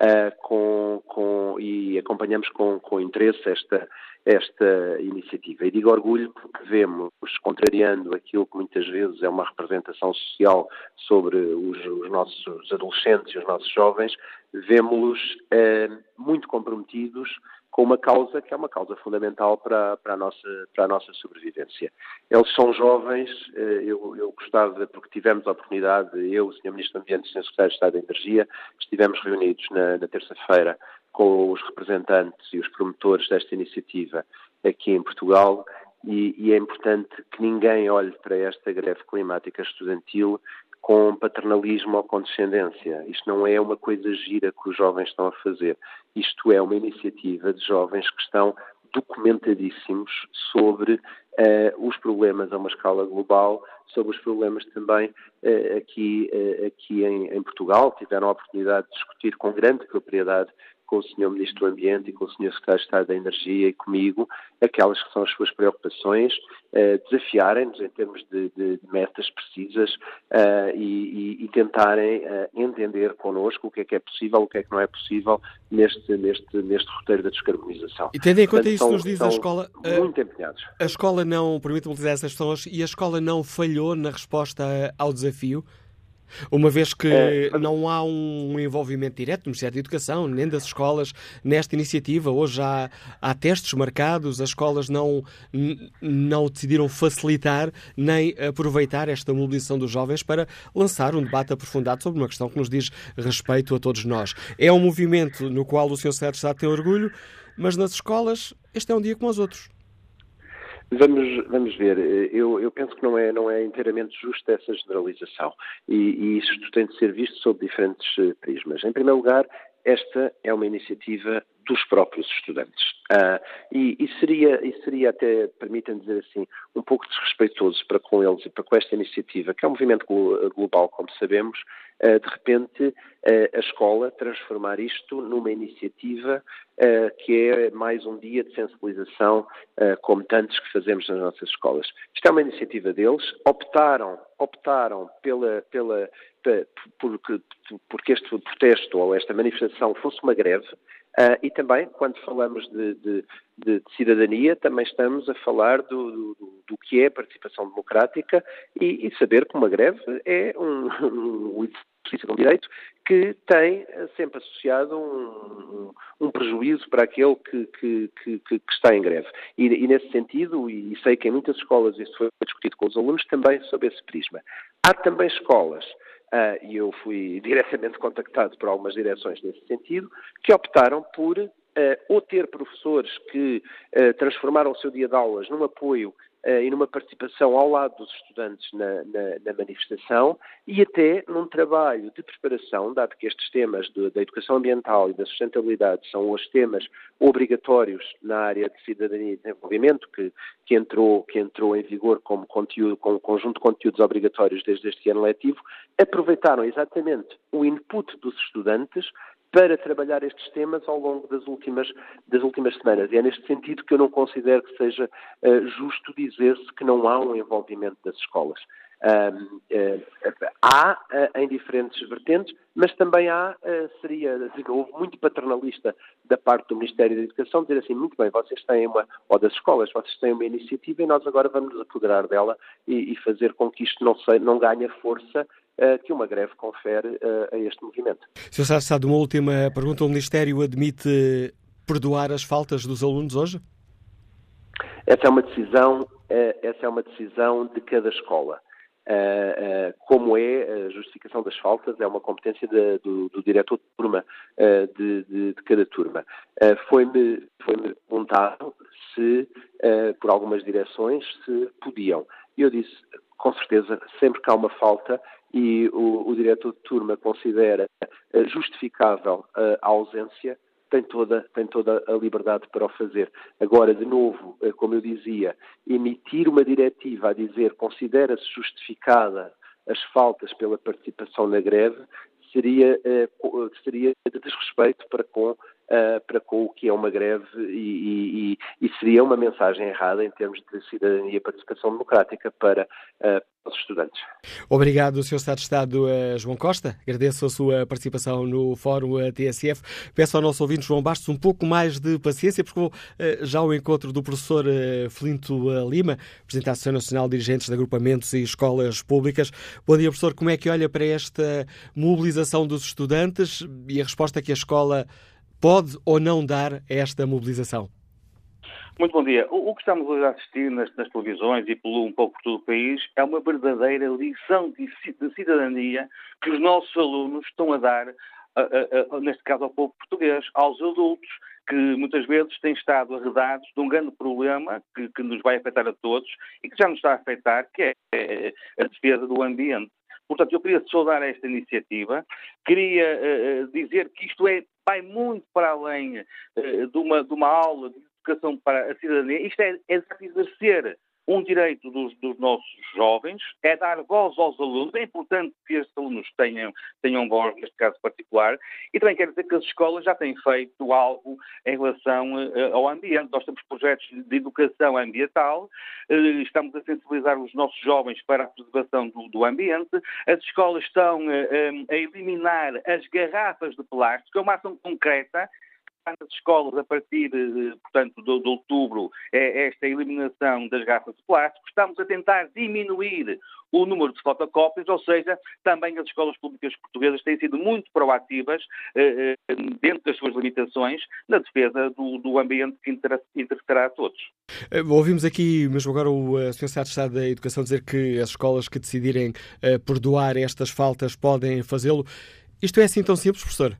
uh, com, com, e acompanhamos com, com interesse esta, esta iniciativa. E digo orgulho porque vemos, contrariando aquilo que muitas vezes é uma representação social sobre os, os nossos adolescentes e os nossos jovens, vemos-los eh, muito comprometidos com uma causa que é uma causa fundamental para, para, a, nossa, para a nossa sobrevivência. Eles são jovens, eh, eu, eu gostava, porque tivemos a oportunidade, eu, o Sr. Ministro do Ambiente e o Sr. Secretário de Estado da Energia, estivemos reunidos na, na terça-feira com os representantes e os promotores desta iniciativa aqui em Portugal e, e, é importante que ninguém olhe para esta greve climática estudantil com paternalismo ou condescendência. Isto não é uma coisa gira que os jovens estão a fazer. Isto é uma iniciativa de jovens que estão documentadíssimos sobre uh, os problemas a uma escala global, sobre os problemas também uh, aqui, uh, aqui em, em, Portugal. Tiveram a oportunidade de discutir com grande propriedade com o Sr. Ministro do Ambiente e com o Sr. Secretário de Estado da Energia e comigo, aquelas que são as suas preocupações, uh, desafiarem-nos em termos de, de, de metas precisas uh, e, e, tentarem uh, entender connosco o que é que é possível, o que é que não é possível neste, neste, neste roteiro da descarbonização. E tendo em conta Portanto, isso, nos diz a escola. Muito empenhados. A escola não, permite utilizar essas pessoas e a escola não falhou na resposta ao desafio? Uma vez que é, não há um envolvimento direto do Ministério da Educação, nem das escolas, nesta iniciativa. Hoje há, há testes marcados, as escolas não, não decidiram facilitar nem aproveitar esta mobilização dos jovens para lançar um debate aprofundado sobre uma questão que nos diz respeito a todos nós. É um movimento no qual o Sr. Secretário de Estado tem orgulho, mas nas escolas este é um dia como os outros. Vamos, vamos ver. Eu, eu, penso que não é, não é inteiramente justa essa generalização e, e isto tem de ser visto sob diferentes eh, prismas. Em primeiro lugar, esta é uma iniciativa dos próprios estudantes. Uh, e, e, seria, e seria até, permitam dizer assim, um pouco desrespeitoso para com eles e para com esta iniciativa, que é um movimento global, como sabemos, uh, de repente a escola transformar isto numa iniciativa que é mais um dia de sensibilização, como tantos que fazemos nas nossas escolas. Isto é uma iniciativa deles, optaram, optaram pela, pela, porque, porque este protesto ou esta manifestação fosse uma greve, Uh, e também, quando falamos de, de, de, cidadania, também estamos a falar do, do, do que é participação democrática e, e, saber que uma greve é um, um direito que tem sempre associado um, um, um prejuízo para aquele que, que, que, que está em greve. E, e, nesse sentido, e sei que em muitas escolas isso foi discutido com os alunos, também sob esse prisma. Há também escolas uh, e eu fui diretamente contactado por algumas direções nesse sentido, que optaram por uh, ou ter professores que uh, transformaram o seu dia de aulas num apoio e numa participação ao lado dos estudantes na, na, na, manifestação e até num trabalho de preparação, dado que estes temas de, da educação ambiental e da sustentabilidade são os temas obrigatórios na área de cidadania e desenvolvimento, que, que, entrou, que entrou em vigor como conteúdo, conjunto de conteúdos obrigatórios desde este ano letivo, aproveitaram exatamente o input dos estudantes para trabalhar estes temas ao longo das últimas, das últimas semanas. E é neste sentido que eu não considero que seja uh, justo dizer-se que não há um envolvimento das escolas. Uh, uh, há em diferentes vertentes, mas também há, seria, de novo, muito paternalista da parte do Ministério da Educação dizer assim, muito bem, vocês têm uma, ou das escolas, vocês têm uma iniciativa e nós agora vamos apoderar dela e, e fazer com que isto não, sei, não ganhe força que uma greve confere eh, a este movimento. Sr. Sá, de uma última pergunta. O Ministério admite perdoar as faltas dos alunos hoje? Essa é uma decisão, eh, essa é uma decisão de cada escola. como é a justificação das faltas, é uma competência de, do, do diretor de turma de, de, de cada turma. Foi-me foi perguntado se, por algumas direções, se podiam. E eu disse, com certeza, sempre que há uma falta, e o, o diretor de turma considera eh, justificável a ausência, tem toda, tem toda a liberdade para o fazer. Agora, de novo, eh, como eu dizia, emitir uma diretiva a dizer considera-se justificada as faltas pela participação na greve seria, eh, seria de desrespeito para com uh, para com o que é uma greve e, e, e, seria uma mensagem errada em termos de cidadania e participação democrática para uh, os estudantes. Obrigado, Sr. Estado de Estado uh, João Costa. Agradeço a sua participação no Fórum TSF. Peço ao nosso ouvinte João Bastos um pouco mais de paciência, porque vou já ao encontro do professor Flinto Lima, Presidente da Associação Nacional de Dirigentes de Agrupamentos e Escolas Públicas. Bom dia, professor. Como é que olha para esta mobilização dos estudantes e a resposta que a escola pode ou não dar a esta mobilização? Muito bom dia. O, que estamos a assistir nas, nas, televisões e pelo um pouco por todo o país é uma verdadeira lição de, de cidadania que os nossos alunos estão a dar, a, a, a, neste caso ao povo português, aos adultos, que muitas vezes têm estado arredados de um grande problema que, que, nos vai afetar a todos e que já nos está a afetar, que é, é a defesa do ambiente. Portanto, eu queria saudar esta iniciativa, queria uh, dizer que isto é, vai muito para além uh, de, uma, de uma aula de educação para a cidadania, isto é, é exercer um direito dos, dos, nossos jovens, é dar voz aos alunos. É importante que estes alunos tenham, tenham voz, neste caso particular, e também quero dizer que as escolas já têm feito algo em relação uh, ao ambiente. Nós temos projetos de educação ambiental, uh, estamos a sensibilizar os nossos jovens para a preservação do, do ambiente, as escolas estão uh, a eliminar as garrafas de plástico, é uma ação concreta nas escolas, a partir, portanto, de, de outubro, é esta eliminação das garrafas de plástico. Estamos a tentar diminuir o número de fotocópias, ou seja, também as escolas públicas portuguesas têm sido muito proativas, eh, eh dentro das suas limitações, na defesa do, do ambiente que interessará a todos. Eh, ouvimos aqui, mesmo agora, o eh, Sr. Secretário de Estado da Educação dizer que as escolas que decidirem uh, perdoar estas faltas podem fazê-lo. Isto é assim tão simples, professor?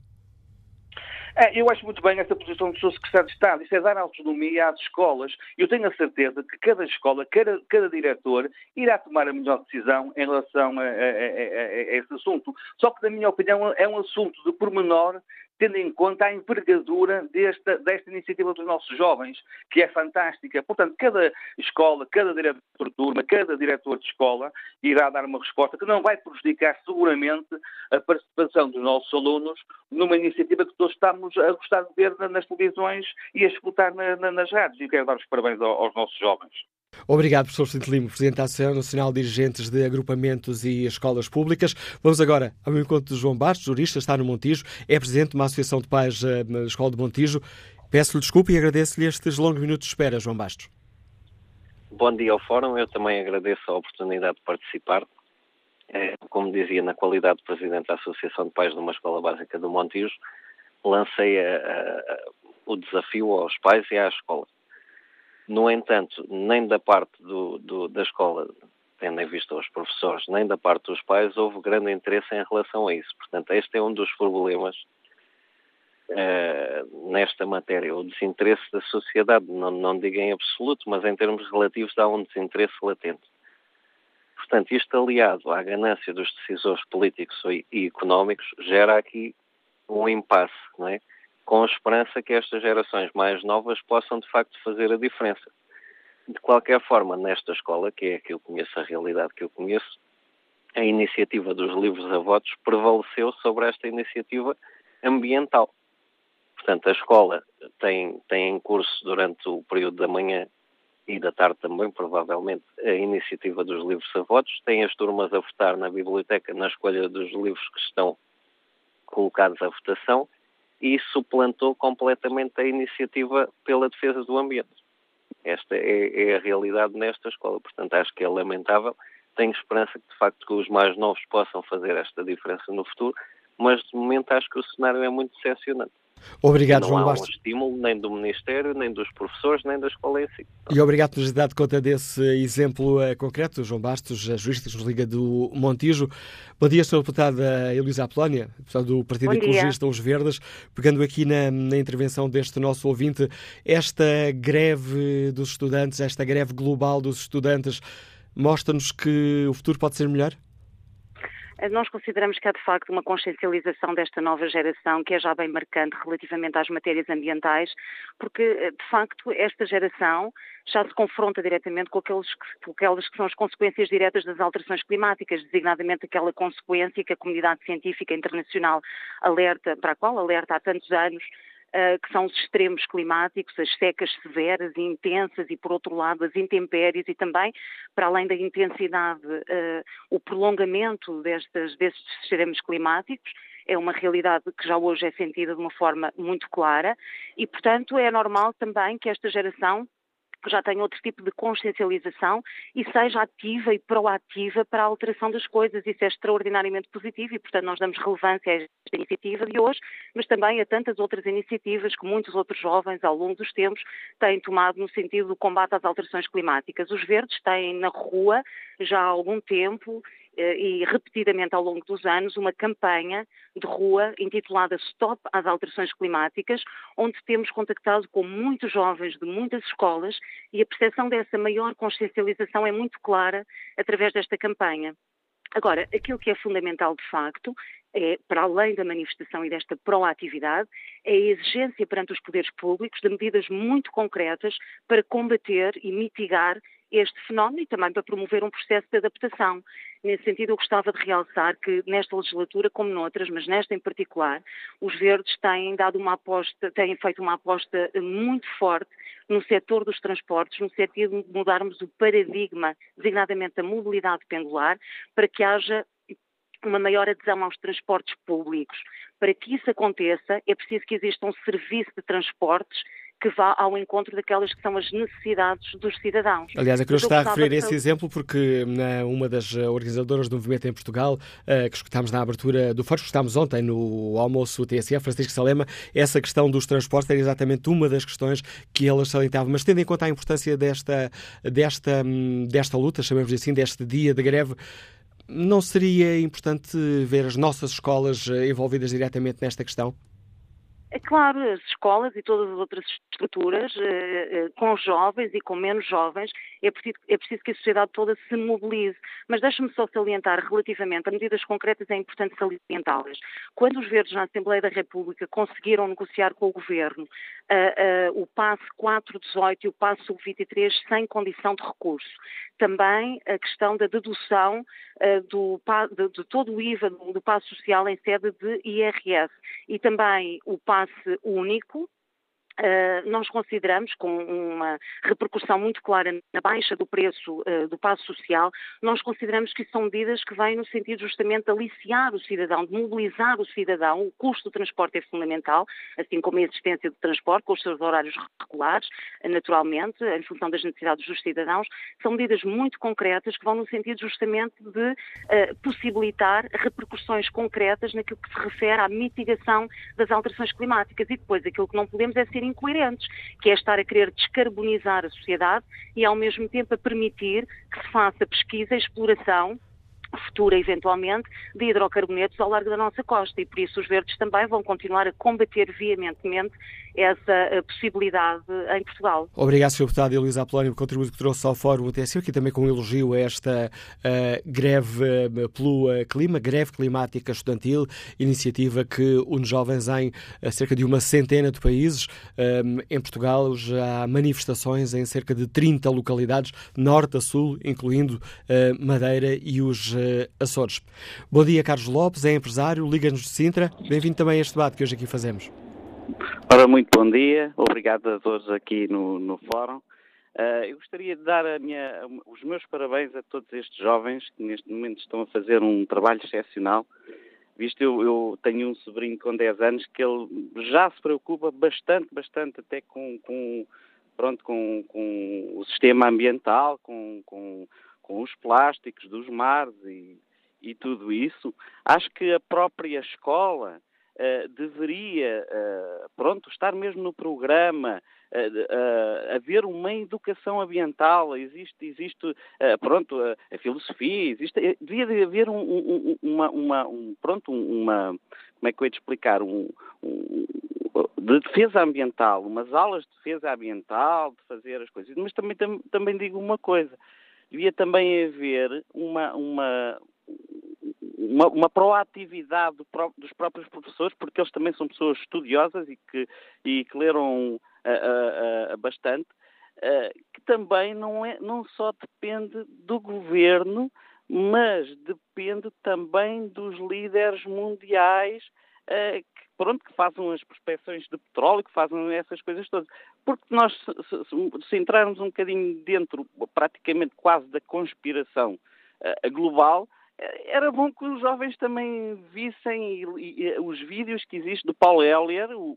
É, eu acho muito bem essa posição do Sr. Secretário de Estado. Isso é dar autonomia às escolas. Eu tenho a certeza que cada escola, cada, cada diretor, irá tomar a melhor decisão em relação a, a, a, a, esse assunto. Só que, na minha opinião, é um assunto de pormenor tendo em conta a envergadura desta, desta iniciativa dos nossos jovens, que é fantástica. Portanto, cada escola, cada diretor de turma, cada diretor de escola irá dar uma resposta que não vai prejudicar seguramente a participação dos nossos alunos numa iniciativa que todos estamos a gostar de ver nas televisões e a escutar na, na, nas rádios. E quero dar os parabéns aos nossos jovens. Obrigado, professor Vicente Lima, Presidente da Associação Nacional de Dirigentes de Agrupamentos e Escolas Públicas. Vamos agora ao encontro de João Bastos, jurista, está no Montijo, é Presidente de uma Associação de Pais eh, na Escola de Montijo. Peço-lhe desculpa e agradeço-lhe estes longos minutos de espera, João Bastos. Bom dia ao Fórum, eu também agradeço a oportunidade de participar. É, como dizia, na qualidade de Presidente da Associação de Pais de uma Escola Básica do Montijo, lancei a, a, o desafio aos pais e à escola no entanto, nem da parte do, do, da escola, tendo em vista os professores, nem da parte dos pais, houve grande interesse em relação a isso. Portanto, este é um dos problemas uh, nesta matéria, o desinteresse da sociedade, não, não digo em absoluto, mas em termos relativos há um desinteresse latente. Portanto, isto aliado à ganância dos decisores políticos e económicos gera aqui um impasse, não é? Com a esperança que estas gerações mais novas possam de facto fazer a diferença. De qualquer forma, nesta escola, que é que eu conheço, a realidade que eu conheço, a iniciativa dos livros a votos prevaleceu sobre esta iniciativa ambiental. Portanto, a escola tem, tem em curso durante o período da manhã e da tarde também, provavelmente, a iniciativa dos livros a votos, tem as turmas a votar na biblioteca na escolha dos livros que estão colocados à votação e suplantou completamente a iniciativa pela defesa do ambiente. Esta é, é, a realidade nesta escola, portanto acho que é lamentável. Tenho esperança que de facto que os mais novos possam fazer esta diferença no futuro, mas de momento acho que o cenário é muito decepcionante. Obrigado, não João há Bastos. um estímulo nem do Ministério, nem dos professores, nem da escola em si. E obrigado por nos dar conta desse exemplo uh, concreto, João Bastos, a jurista que nos liga do Montijo. Bom dia, Sra. Deputada Elisa Apolónia, do Partido Bom Ecologista Os Verdes. Pegando aqui na, na intervenção deste nosso ouvinte, esta greve dos estudantes, esta greve global dos estudantes, mostra-nos que o futuro pode ser melhor? Nós consideramos que há de facto uma consciencialização desta nova geração que é já bem marcante relativamente às matérias ambientais, porque eh, de facto esta geração já se confronta diretamente com, que, aquelas que são as consequências diretas das alterações climáticas, designadamente aquela consequência que a comunidade científica internacional alerta, para a qual alerta há tantos anos, que são os extremos climáticos, as secas severas e intensas e, por outro lado, as intempéries e também, para além da intensidade, uh, o prolongamento destes extremos climáticos é uma realidade que já hoje é sentida de uma forma muito clara e, portanto, é normal também que esta geração já tenha outro tipo de consciencialização e seja ativa e proativa para a alteração das coisas. Isso é extraordinariamente positivo e, portanto, nós damos relevância a esta iniciativa de hoje, mas também a tantas outras iniciativas que muitos outros jovens, ao longo dos tempos, têm tomado no sentido do combate às alterações climáticas. Os verdes têm na rua já há algum tempo e repetidamente ao longo dos anos uma campanha de rua intitulada Stop às Alterações Climáticas, onde temos contactado com muitos jovens de muitas escolas e a percepção dessa maior consciencialização é muito clara através desta campanha. Agora, aquilo que é fundamental de facto é, para além da manifestação e desta proatividade, é a exigência perante os poderes públicos de medidas muito concretas para combater e mitigar este fenómeno e também para promover um processo de adaptação. Nesse sentido, eu gostava de realçar que nesta legislatura, como noutras, mas nesta em particular, os verdes têm dado uma aposta, têm feito uma aposta muito forte no setor dos transportes, no sentido de mudarmos o paradigma, designadamente da mobilidade pendular, para que haja uma maior adesão aos transportes públicos. Para que isso aconteça, é preciso que exista um serviço de transportes que vá ao encontro daquelas que são as necessidades dos cidadãos. Aliás, é que eu está a referir esse exemplo porque na, uma das organizadoras do movimento em Portugal, uh, que escutámos na abertura do fórum, escutámos ontem no almoço TSF, Francisco Salema, essa questão dos transportes era exatamente uma das questões que elas salientavam. Mas tendo em conta a importância desta, desta, desta luta, chamemos assim, deste dia de greve, não seria importante ver as nossas escolas eh, envolvidas diretamente nesta questão? É claro, as escolas e todas as outras estruturas, com jovens e com menos jovens, é preciso, é preciso que a sociedade toda se mobilize. Mas deixa-me só salientar relativamente a medidas concretas, é importante salientá-las. Quando os Verdes na Assembleia da República conseguiram negociar com o Governo uh, uh, o passe 418 e o passe 23 sem condição de recurso, também a questão da dedução uh, do, de, de, todo o IVA do, do passo social em sede de IRS e também o passe único, Uh, nós consideramos, com uma repercussão muito clara na baixa do preço uh, do passo social, nós consideramos que são medidas que vêm no sentido justamente de aliciar o cidadão, de mobilizar o cidadão. O custo do transporte é fundamental, assim como a existência do transporte, com os seus horários regulares, naturalmente, em função das necessidades dos cidadãos. São medidas muito concretas que vão no sentido justamente de possibilitar repercussões concretas naquilo que se refere à mitigação das alterações climáticas. E depois, aquilo que não podemos é ser incoerentes, que é estar a querer descarbonizar a sociedade e, ao mesmo tempo, a permitir que se faça pesquisa exploração futura, eventualmente, de hidrocarbonetos ao largo da nossa costa e por isso os verdes também vão continuar a combater veementemente essa eh, possibilidade em Portugal. Obrigado, Sr. Deputado Elisa Apolónio, por contributo que trouxe ao Fórum TSU, aqui também com um elogio a esta uh, greve uh, pelo clima, greve climática estudantil, iniciativa que une jovens em cerca de uma centena de países. em Portugal já há manifestações em cerca de 30 localidades, norte a sul, incluindo Madeira e os Açores. Bom dia, Carlos Lopes, é empresário, Liga-nos de Sintra. Bem-vindo também a este debate que hoje aqui fazemos. Ora, muito bom dia, obrigado a todos aqui no, no fórum. Uh, eu gostaria de dar minha, os meus parabéns a todos estes jovens que neste momento estão a fazer um trabalho excepcional. Visto eu, eu tenho um sobrinho com 10 anos que ele já se preocupa bastante, bastante até com, com pronto, com, com o sistema ambiental, com, com, com os plásticos dos mares e, e tudo isso. Acho que a própria escola uh, deveria, uh, pronto, estar mesmo no programa, uh, haver uma educação ambiental, existe, existe pronto, a, filosofia, existe, devia haver um, um, uma, uma, um, pronto, uma, como é que eu ia te explicar, um, de defesa ambiental, umas aulas de defesa ambiental, de fazer as coisas. Mas também, tam, também digo uma coisa, devia também haver uma, uma, uma, uma proatividade do, dos próprios professores, porque eles também são pessoas estudiosas e que, e que leram uh, uh, uh, bastante, que também não, é, não só depende do governo, mas depende também dos líderes mundiais pronto, que fazem as prospecções de petróleo, que fazem essas coisas todas. Porque nós, se, se, entrarmos um bocadinho dentro, praticamente quase da conspiração global, era bom que os jovens também vissem os vídeos que existem do Paul Ellier, um,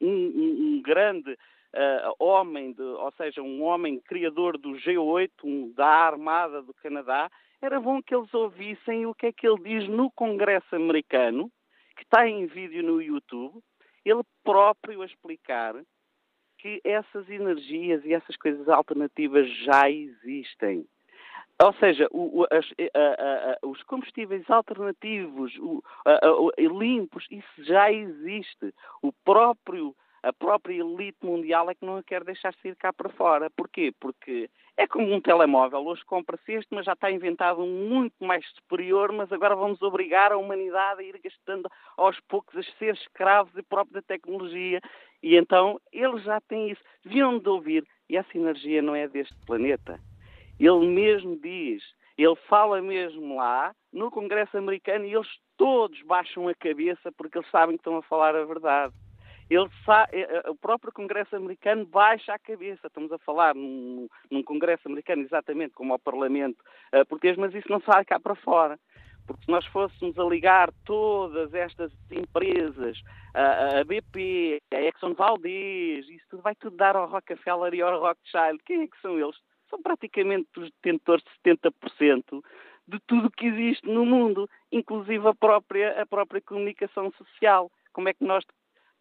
um, um grande uh, homem, de, ou seja, um homem criador do G8, um, da Armada do Canadá. Era bom que eles ouvissem o que é que ele diz no Congresso americano, que está em vídeo no YouTube, ele próprio a explicar que essas energias e essas coisas alternativas já existem ou seja, o, as, a, a, os combustíveis alternativos, o, limpos, isso já existe. O próprio, a própria elite mundial é que não a quer deixar sair cá para fora. Porquê? Porque é como um telemóvel. Hoje compra-se este, mas já está inventado um muito mais superior, mas agora vamos obrigar a humanidade a ir gastando aos poucos a ser escravos e próprio da tecnologia. E então eles já têm isso. Deviam de ouvir. E essa energia não é deste planeta ele mesmo diz, ele fala mesmo lá no Congresso americano e eles todos baixam a cabeça porque eles sabem que estão a falar a verdade. Ele eh, eh, o próprio Congresso americano baixa a cabeça. Estamos a falar num, num Congresso americano exatamente como ao Parlamento uh, português, mas isso não sai cá para fora. Porque se nós fôssemos a ligar todas estas empresas, a, a BP, a Exxon Valdez, isso vai tudo dar ao Rockefeller e ao Rothschild. Quem é que são eles? são praticamente os detentores de 70% de tudo que existe no mundo, inclusive a própria, a própria comunicação social. Como é que nós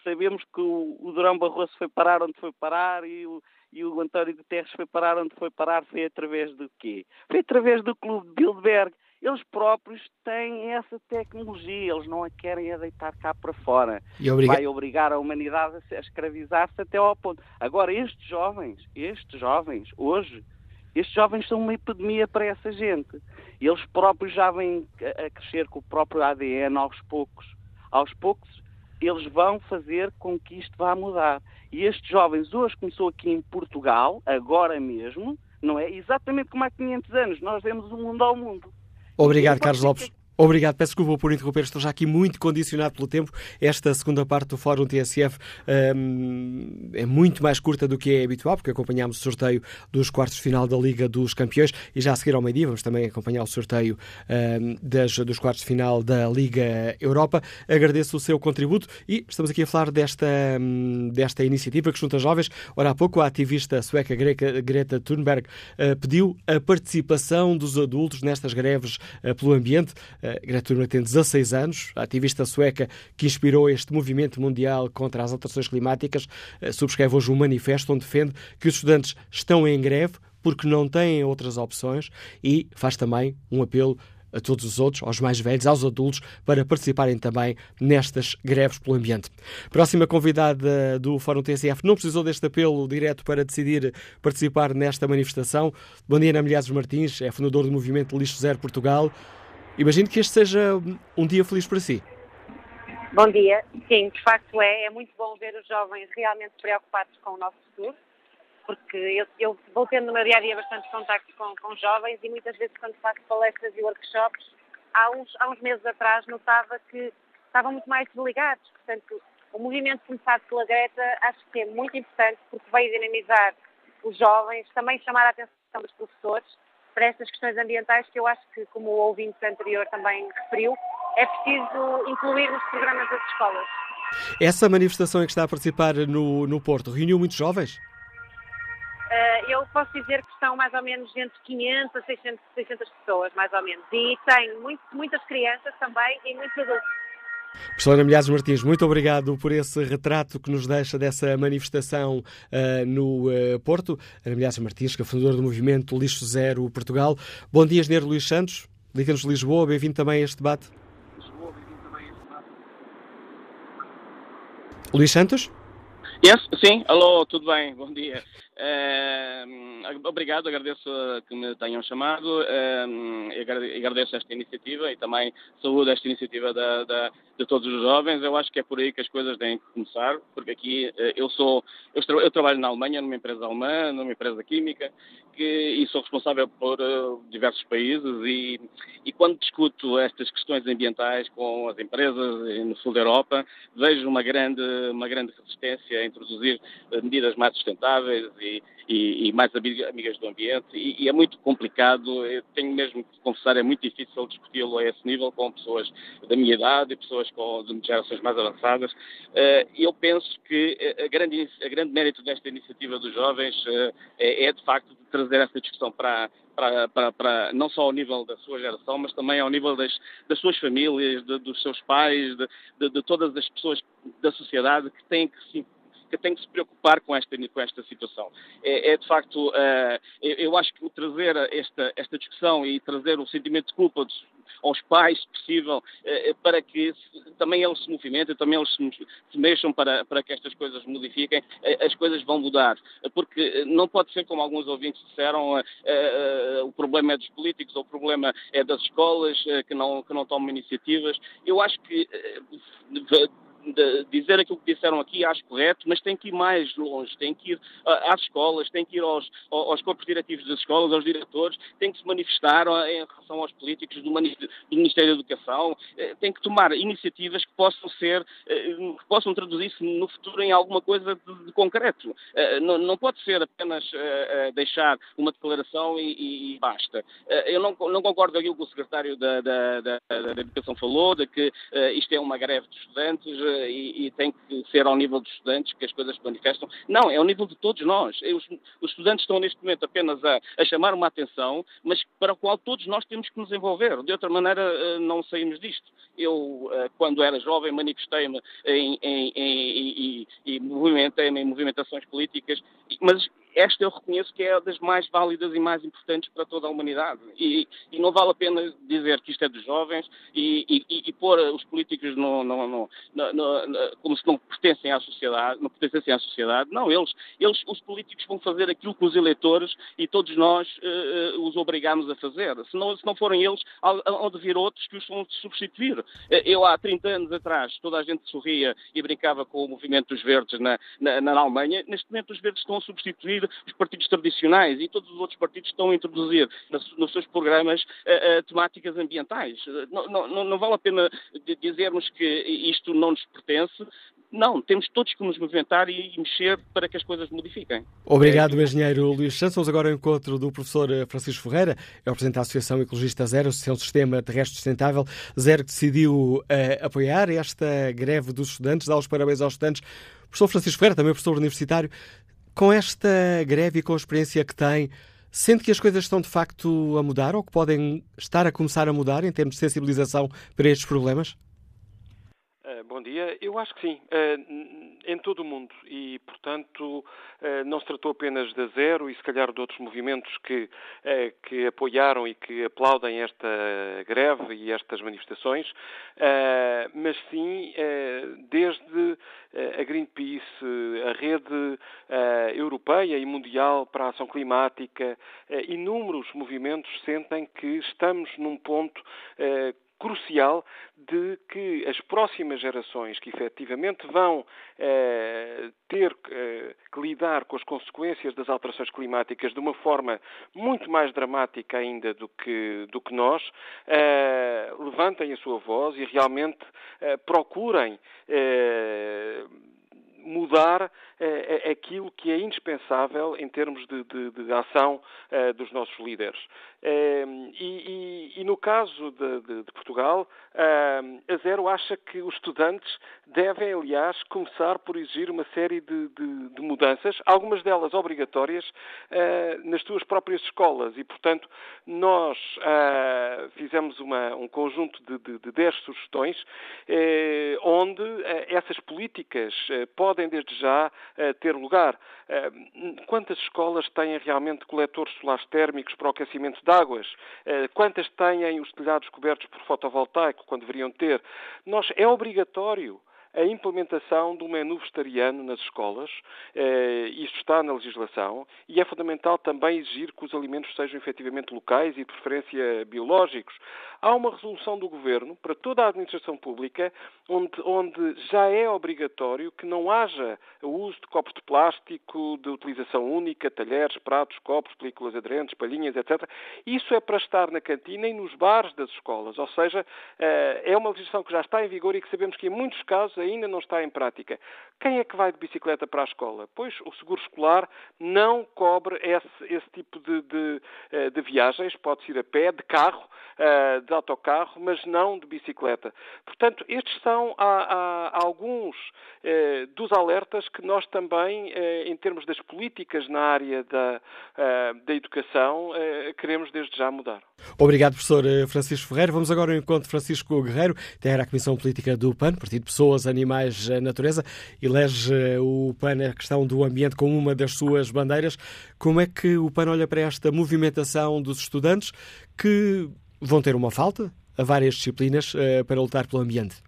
sabemos que o, o Durão Barroso foi parar onde foi parar e o, e o António Guterres foi parar onde foi parar? Foi através do quê? Foi através do Clube de Bilderberg. eles próprios têm essa tecnologia, eles não a querem a deitar cá para fora. Obriga... Vai obrigar a humanidade a escravizar-se até ao ponto. Agora, estes jovens, estes jovens, hoje, estes jovens são uma epidemia para essa gente. Eles próprios já vêm a crescer com o próprio ADN aos poucos. Aos poucos, eles vão fazer com que isto vá mudar. E estes jovens, hoje começou aqui em Portugal, agora mesmo, não é? Exatamente como há 500 anos, nós vemos o mundo ao mundo. Obrigado, Carlos Lopes. Obrigado, peço desculpa por interromper, estou já aqui muito condicionado pelo tempo. Esta segunda parte do Fórum TSF um, é muito mais curta do que é habitual, porque acompanhámos o sorteio dos quartos de final da Liga dos Campeões e já a seguir ao meio-dia vamos também acompanhar o sorteio um, das, dos quartos de final da Liga Europa. Agradeço o seu contributo e estamos aqui a falar desta, um, desta iniciativa que junta jovens. Ora, há pouco a ativista sueca Greta Thunberg uh, pediu a participação dos adultos nestas greves uh, pelo ambiente. Greta Thunberg tem 16 anos, ativista sueca que inspirou este movimento mundial contra as alterações climáticas, eh, subscreve hoje um manifesto onde defende que os estudantes estão em greve porque não têm outras opções e faz também um apelo a todos os outros, aos mais velhos, aos adultos, para participarem também nestas greves pelo ambiente. Próxima convidada do Fórum TSF não precisou deste apelo direto para decidir participar nesta manifestação. Bom dia, Ana Milhares Martins, é fundador do movimento Lixo Zero Portugal. Imagino que este seja um dia feliz para si. Bom dia. Sim, de facto é. É muito bom ver os jovens realmente preocupados com o nosso futuro, porque eu, eu vou tendo no meu dia a dia bastante contacto com, com jovens e muitas vezes quando faço palestras e workshops, há uns, há uns meses atrás notava que estavam muito mais desligados. Portanto, o movimento começado pela Greta acho que é muito importante porque vai dinamizar os jovens, também chamar a atenção dos professores para estas questões ambientais que eu acho que, como o ouvinte anterior também referiu, é preciso incluir nos programas das escolas. Essa manifestação em que está a participar no, no Porto reuniu muitos jovens? Uh, eu posso dizer que são mais ou menos entre 500 a 600, 600 pessoas, mais ou menos. E tem muito, muitas crianças também e muitos adultos. Professora Milhares Martins, muito obrigado por esse retrato que nos deixa dessa manifestação uh, no uh, Porto. Ana Milhares Martins, que é fundadora do movimento Lixo Zero Portugal. Bom dia, Engenheiro Luís Santos, Liga-nos de Lisboa, bem-vindo também a este debate. Luís Santos? Yes, sim, alô, tudo bem, bom dia. Uh, obrigado, agradeço que me tenham chamado, uh, agradeço esta iniciativa e também saúdo esta iniciativa da, da, de todos os jovens. Eu acho que é por aí que as coisas têm que começar, porque aqui uh, eu sou, eu, trabalho na Alemanha, numa empresa alemã, numa empresa química, que, e sou responsável por eh, diversos países e, e, quando discuto estas questões ambientais com as empresas no sul da Europa, vejo uma grande, uma grande resistência a introduzir eh, medidas mais sustentáveis e, e, e mais amigas do ambiente e, e, é muito complicado, eu tenho mesmo que confessar, é muito difícil discuti-lo a esse nível com pessoas da minha idade e pessoas com, de gerações mais avançadas. Uh, eu penso que a grande, a grande mérito desta iniciativa dos jovens uh, é, é, de facto, de trazer essa discussão para, para, para, para, não só ao nível da sua geração, mas também ao nível das, das suas famílias, de, dos seus pais, de, de, de, todas as pessoas da sociedade que têm que se que tem que se preocupar com esta, com esta situação. É, é de facto, uh, eu, eu, acho que trazer esta, esta discussão e trazer o sentimento de culpa dos, aos pais, se possível, uh, para que também eles se movimentem, também eles se, mexam para, para que estas coisas modifiquem, uh, as coisas vão mudar. Porque não pode ser, como alguns ouvintes disseram, o problema é dos políticos ou o problema é das escolas que, não, que não tomam iniciativas. Eu acho que de dizer aquilo que disseram aqui, acho correto, mas tem que ir mais longe, tem que ir às escolas, tem que ir aos, aos corpos diretivos das escolas, aos diretores, tem que se manifestar em relação aos políticos do, Ministério da Educação, eh, tem que tomar iniciativas que possam ser, eh, que possam traduzir-se no futuro em alguma coisa de, de concreto. Eh, não, não, pode ser apenas deixar uma declaração e, e basta. Eu não, não, concordo com aquilo que o secretário da, da, da, da Educação falou, de que isto é uma greve de estudantes, e, e, tem que ser ao nível dos estudantes que as coisas se manifestam. Não, é ao nível de todos nós. Os, os estudantes estão neste momento apenas a, a, chamar uma atenção, mas para a qual todos nós temos que nos envolver. De outra maneira, eh, não saímos disto. Eu, eh, quando era jovem, manifestei-me em movimentei-me em movimentações políticas, mas esta eu reconheço que é das mais válidas e mais importantes para toda a humanidade. E, e não vale a pena dizer que isto é dos jovens e, e, e pôr os políticos no, no, no, como se não pertencem à sociedade, não pertencessem à sociedade. Não, eles, eles, os políticos vão fazer aquilo que os eleitores e todos nós uh, os obrigamos a fazer. Se não, se não forem eles, há de vir outros que os vão substituir. Eu há 30 anos atrás, toda a gente sorria e brincava com o movimento dos verdes na, na, na Alemanha. Neste momento os verdes estão a substituir os partidos tradicionais e todos os outros partidos estão a introduzir nos, seus programas uh, temáticas ambientais. Não, não, não, vale a pena dizermos que isto não nos pertence. Não, temos todos que nos movimentar e mexer para que as coisas modifiquem. Obrigado, engenheiro Luís Santos. Vamos agora ao encontro do professor eh, Francisco Ferreira, é o presidente da Associação Ecologista Zero, Associação Sistema Terrestre Sustentável. Zero que decidiu uh, apoiar esta greve dos estudantes, dar os parabéns aos estudantes. Professor Francisco Ferreira, também professor universitário, com esta greve e com a experiência que tem, sente que as coisas estão de facto a mudar ou que podem estar a começar a mudar em termos de sensibilização para estes problemas? Bom dia. Eu acho que sim, eh, em todo o mundo. E, portanto, eh, não se tratou apenas da Zero e, se calhar, de outros movimentos que, eh, que apoiaram e que aplaudem esta greve e estas manifestações, mas sim desde a Greenpeace, a rede europeia e mundial para a ação climática, inúmeros movimentos sentem que estamos num ponto crucial de que as próximas gerações que efetivamente vão eh, ter eh, que lidar com as consequências das alterações climáticas de uma forma muito mais dramática ainda do que, do que nós, eh, levantem a sua voz e realmente eh, procurem eh, mudar eh, aquilo que é indispensável em termos de, de, de ação eh, dos nossos líderes. Eh, e, e, e, no caso de, de Portugal, a Zero acha que os estudantes devem, aliás, começar por exigir uma série de, mudanças, algumas delas obrigatórias, nas suas próprias escolas. E, portanto, nós fizemos uma, um conjunto de, de 10 sugestões onde essas políticas podem, desde já, ter lugar. Quantas escolas têm realmente coletores solares térmicos para o aquecimento de águas? Quantas têm os telhados cobertos por fotovoltaico, quando deveriam ter? Nós, é obrigatório a implementação do menu vegetariano nas escolas. Eh, isto está na legislação e é fundamental também exigir que os alimentos sejam efetivamente locais e de preferência biológicos. Há uma resolução do Governo para toda a administração pública onde, onde já é obrigatório que não haja o uso de copos de plástico de utilização única, talheres, pratos, copos, películas aderentes, palhinhas, etc. Isso é para estar na cantina e nos bares das escolas. Ou seja, eh, é uma legislação que já está em vigor e que sabemos que em muitos casos ainda não está em prática. Quem é que vai de bicicleta para a escola? Pois o seguro escolar não cobre esse, esse tipo de, de, eh, de, viagens, pode ir a pé, de carro, eh, de autocarro, mas não de bicicleta. Portanto, estes são há, há alguns eh, dos alertas que nós também, em termos das políticas na área da, da educação, queremos desde já mudar. Obrigado, professor Francisco Ferreira. Vamos agora ao encontro de Francisco Guerreiro, que era a Comissão Política do PAN, Partido Pessoas, Animais, Natureza, elege o PAN a questão do ambiente como uma das suas bandeiras. Como é que o PAN olha para esta movimentação dos estudantes que vão ter uma falta a várias disciplinas uh, para lutar pelo ambiente?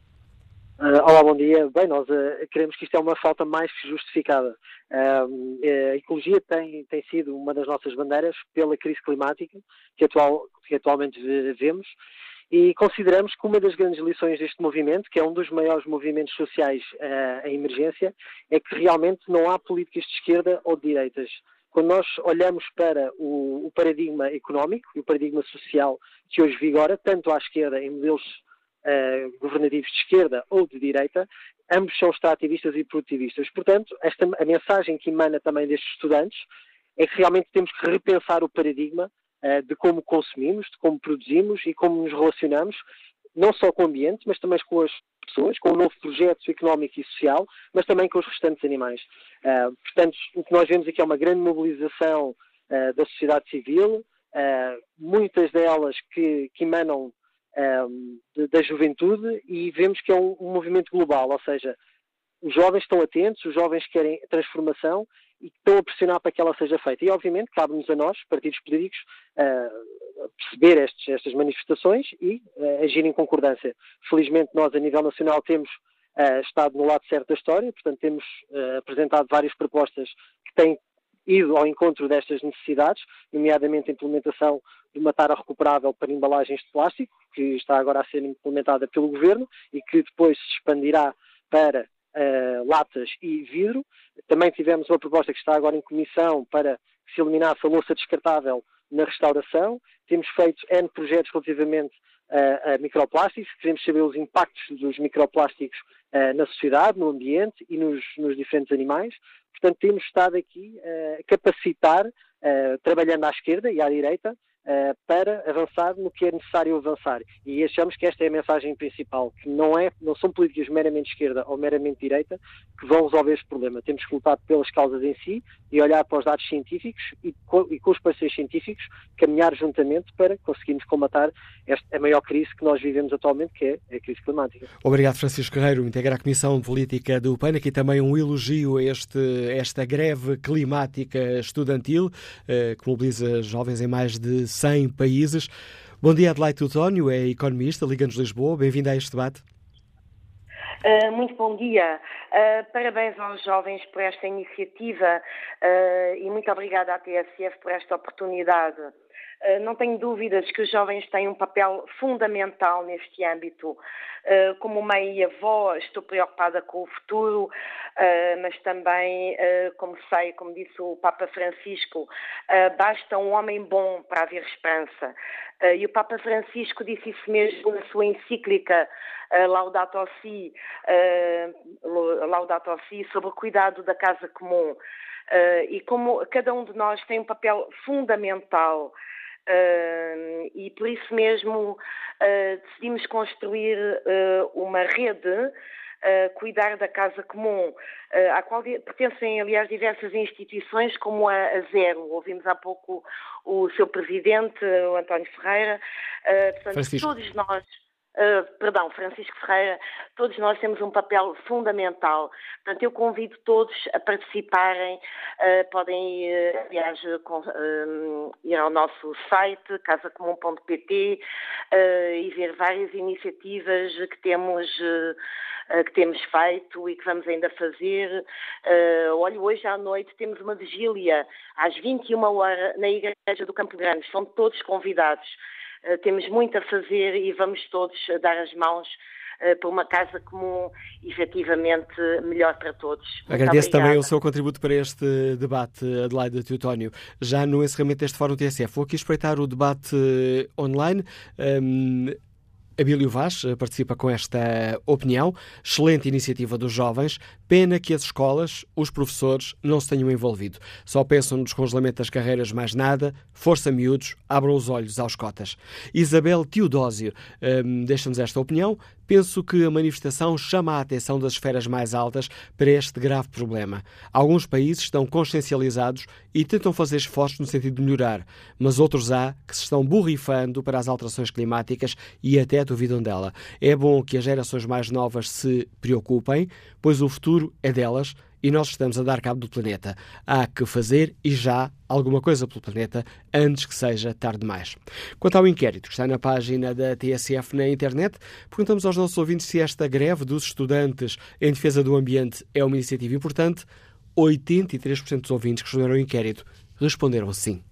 Olá, bom dia. Bem, nós queremos que isto é uma falta mais que justificada. Uh, a ecologia tem, tem sido uma das nossas bandeiras pela crise climática que, atual, que atualmente vemos e consideramos que uma das grandes lições deste movimento, que é um dos maiores movimentos sociais uh, em emergência, é que realmente não há políticas de esquerda ou de direitas. Quando nós olhamos para o, o paradigma económico e o paradigma social que hoje vigora, tanto à esquerda em modelos uh, governativos de esquerda ou de direita, ambos são extrativistas e produtivistas. Portanto, esta, a mensagem que emana também destes estudantes é que realmente temos que repensar o paradigma de como consumimos, de como produzimos e como nos relacionamos, não só com o ambiente, mas também com as pessoas, com o novo projeto económico e social, mas também com os restantes animais. Uh, portanto, o que nós vemos aqui é uma grande mobilização uh, da sociedade civil, muitas delas que, que emanam da juventude e vemos que é um, um movimento global, ou seja, os jovens estão atentos, os jovens querem transformação e que estão a pressionar para que ela seja feita. E, obviamente, cabe-nos a nós, partidos políticos, uh, perceber estes, estas manifestações e uh, agir em concordância. Felizmente, nós, a nível nacional, temos uh, estado no lado certo da história, portanto, temos apresentado várias propostas que têm ido ao encontro destas necessidades, nomeadamente a implementação de uma tara recuperável para embalagens de plástico, que está agora a ser implementada pelo Governo e que depois se expandirá para uh, latas e vidro. Também tivemos uma proposta que está agora em comissão para que se eliminasse a louça descartável na restauração. Temos feito N projetos relativamente uh, a microplásticos, queremos saber os impactos dos microplásticos uh, na sociedade, no ambiente e nos, nos diferentes animais. Portanto, temos estado aqui a capacitar, trabalhando à esquerda e à direita, para avançar no que é necessário avançar. E achamos que esta é a mensagem principal, que não, é, não são políticas meramente esquerda ou meramente direita que vão resolver este problema. Temos que lutar pelas causas em si e olhar para os dados científicos e, co e com os parceiros científicos caminhar juntamente para conseguirmos combatar esta, a maior crise que nós vivemos atualmente, que é a crise climática. Obrigado, Francisco Guerreiro, integra a Comissão Política do PAN. Aqui também um elogio a este, esta greve climática estudantil, uh, que mobiliza jovens em mais de 100 países. Bom dia, Adelaide Tutónio, é economista, Liga-nos Lisboa. Bem-vindo a este debate. Uh, muito bom dia. Uh, parabéns aos jovens por esta iniciativa uh, e muito obrigada à TSF por esta oportunidade. Eh, não tenho dúvidas que os jovens têm um papel fundamental neste âmbito. Eh, como mãe e avó, estou preocupada com o futuro, eh, mas também, como sei, como disse o Papa Francisco, basta um homem bom para haver esperança. E o Papa Francisco disse isso mesmo na sua encíclica Laudato Si, Laudato Si sobre o cuidado da casa comum. E como cada um de nós tem um papel fundamental Uh, e por isso mesmo uh, decidimos construir uh, uma rede, cuidar da casa comum, à qual pertencem, aliás, diversas instituições, como a, a Zero. Ouvimos há pouco o seu presidente, o António Ferreira. portanto, Francisco. todos nós Uh, perdão, Francisco Ferreira, todos nós temos um papel fundamental. Portanto, eu convido todos a participarem. Uh, podem, aliás, ir ao nosso site, casacomum.pt, e ver várias iniciativas que temos que temos feito e que vamos ainda fazer. Uh, olha, hoje à noite temos uma vigília às 21 horas na Igreja do Campo Grande. São todos convidados. Eh, temos muito a fazer e vamos todos dar as mãos uh, para uma casa comum efetivamente melhor para todos. Muito Agradeço obrigada. também o seu contributo para este debate, Adelaide Teutónio. Já no encerramento deste Fórum TSF, vou aqui espreitar o debate online. Um, Abílio Vaz eh, participa com esta opinião. Excelente iniciativa dos jovens. Pena que as escolas, os professores, não se tenham envolvido. Só pensam no descongelamento das carreiras, mais nada. Força miúdos, abram os olhos aos cotas. Isabel Teodósio um, deixa-nos esta opinião. Penso que a manifestação chama a atenção das esferas mais altas para este grave problema. Alguns países estão consciencializados e tentam fazer esforços no sentido de melhorar, mas outros há que se estão borrifando para as alterações climáticas e até duvidam dela. É bom que as gerações mais novas se preocupem, pois o futuro é delas e nós estamos a dar cabo do planeta. Há que fazer e já alguma coisa pelo planeta antes que seja tarde demais. Quanto ao inquérito que está na página da TSF na internet, perguntamos aos nossos ouvintes se esta greve dos estudantes em defesa do ambiente é uma iniciativa importante. 83% dos ouvintes que responderam ao inquérito responderam sim.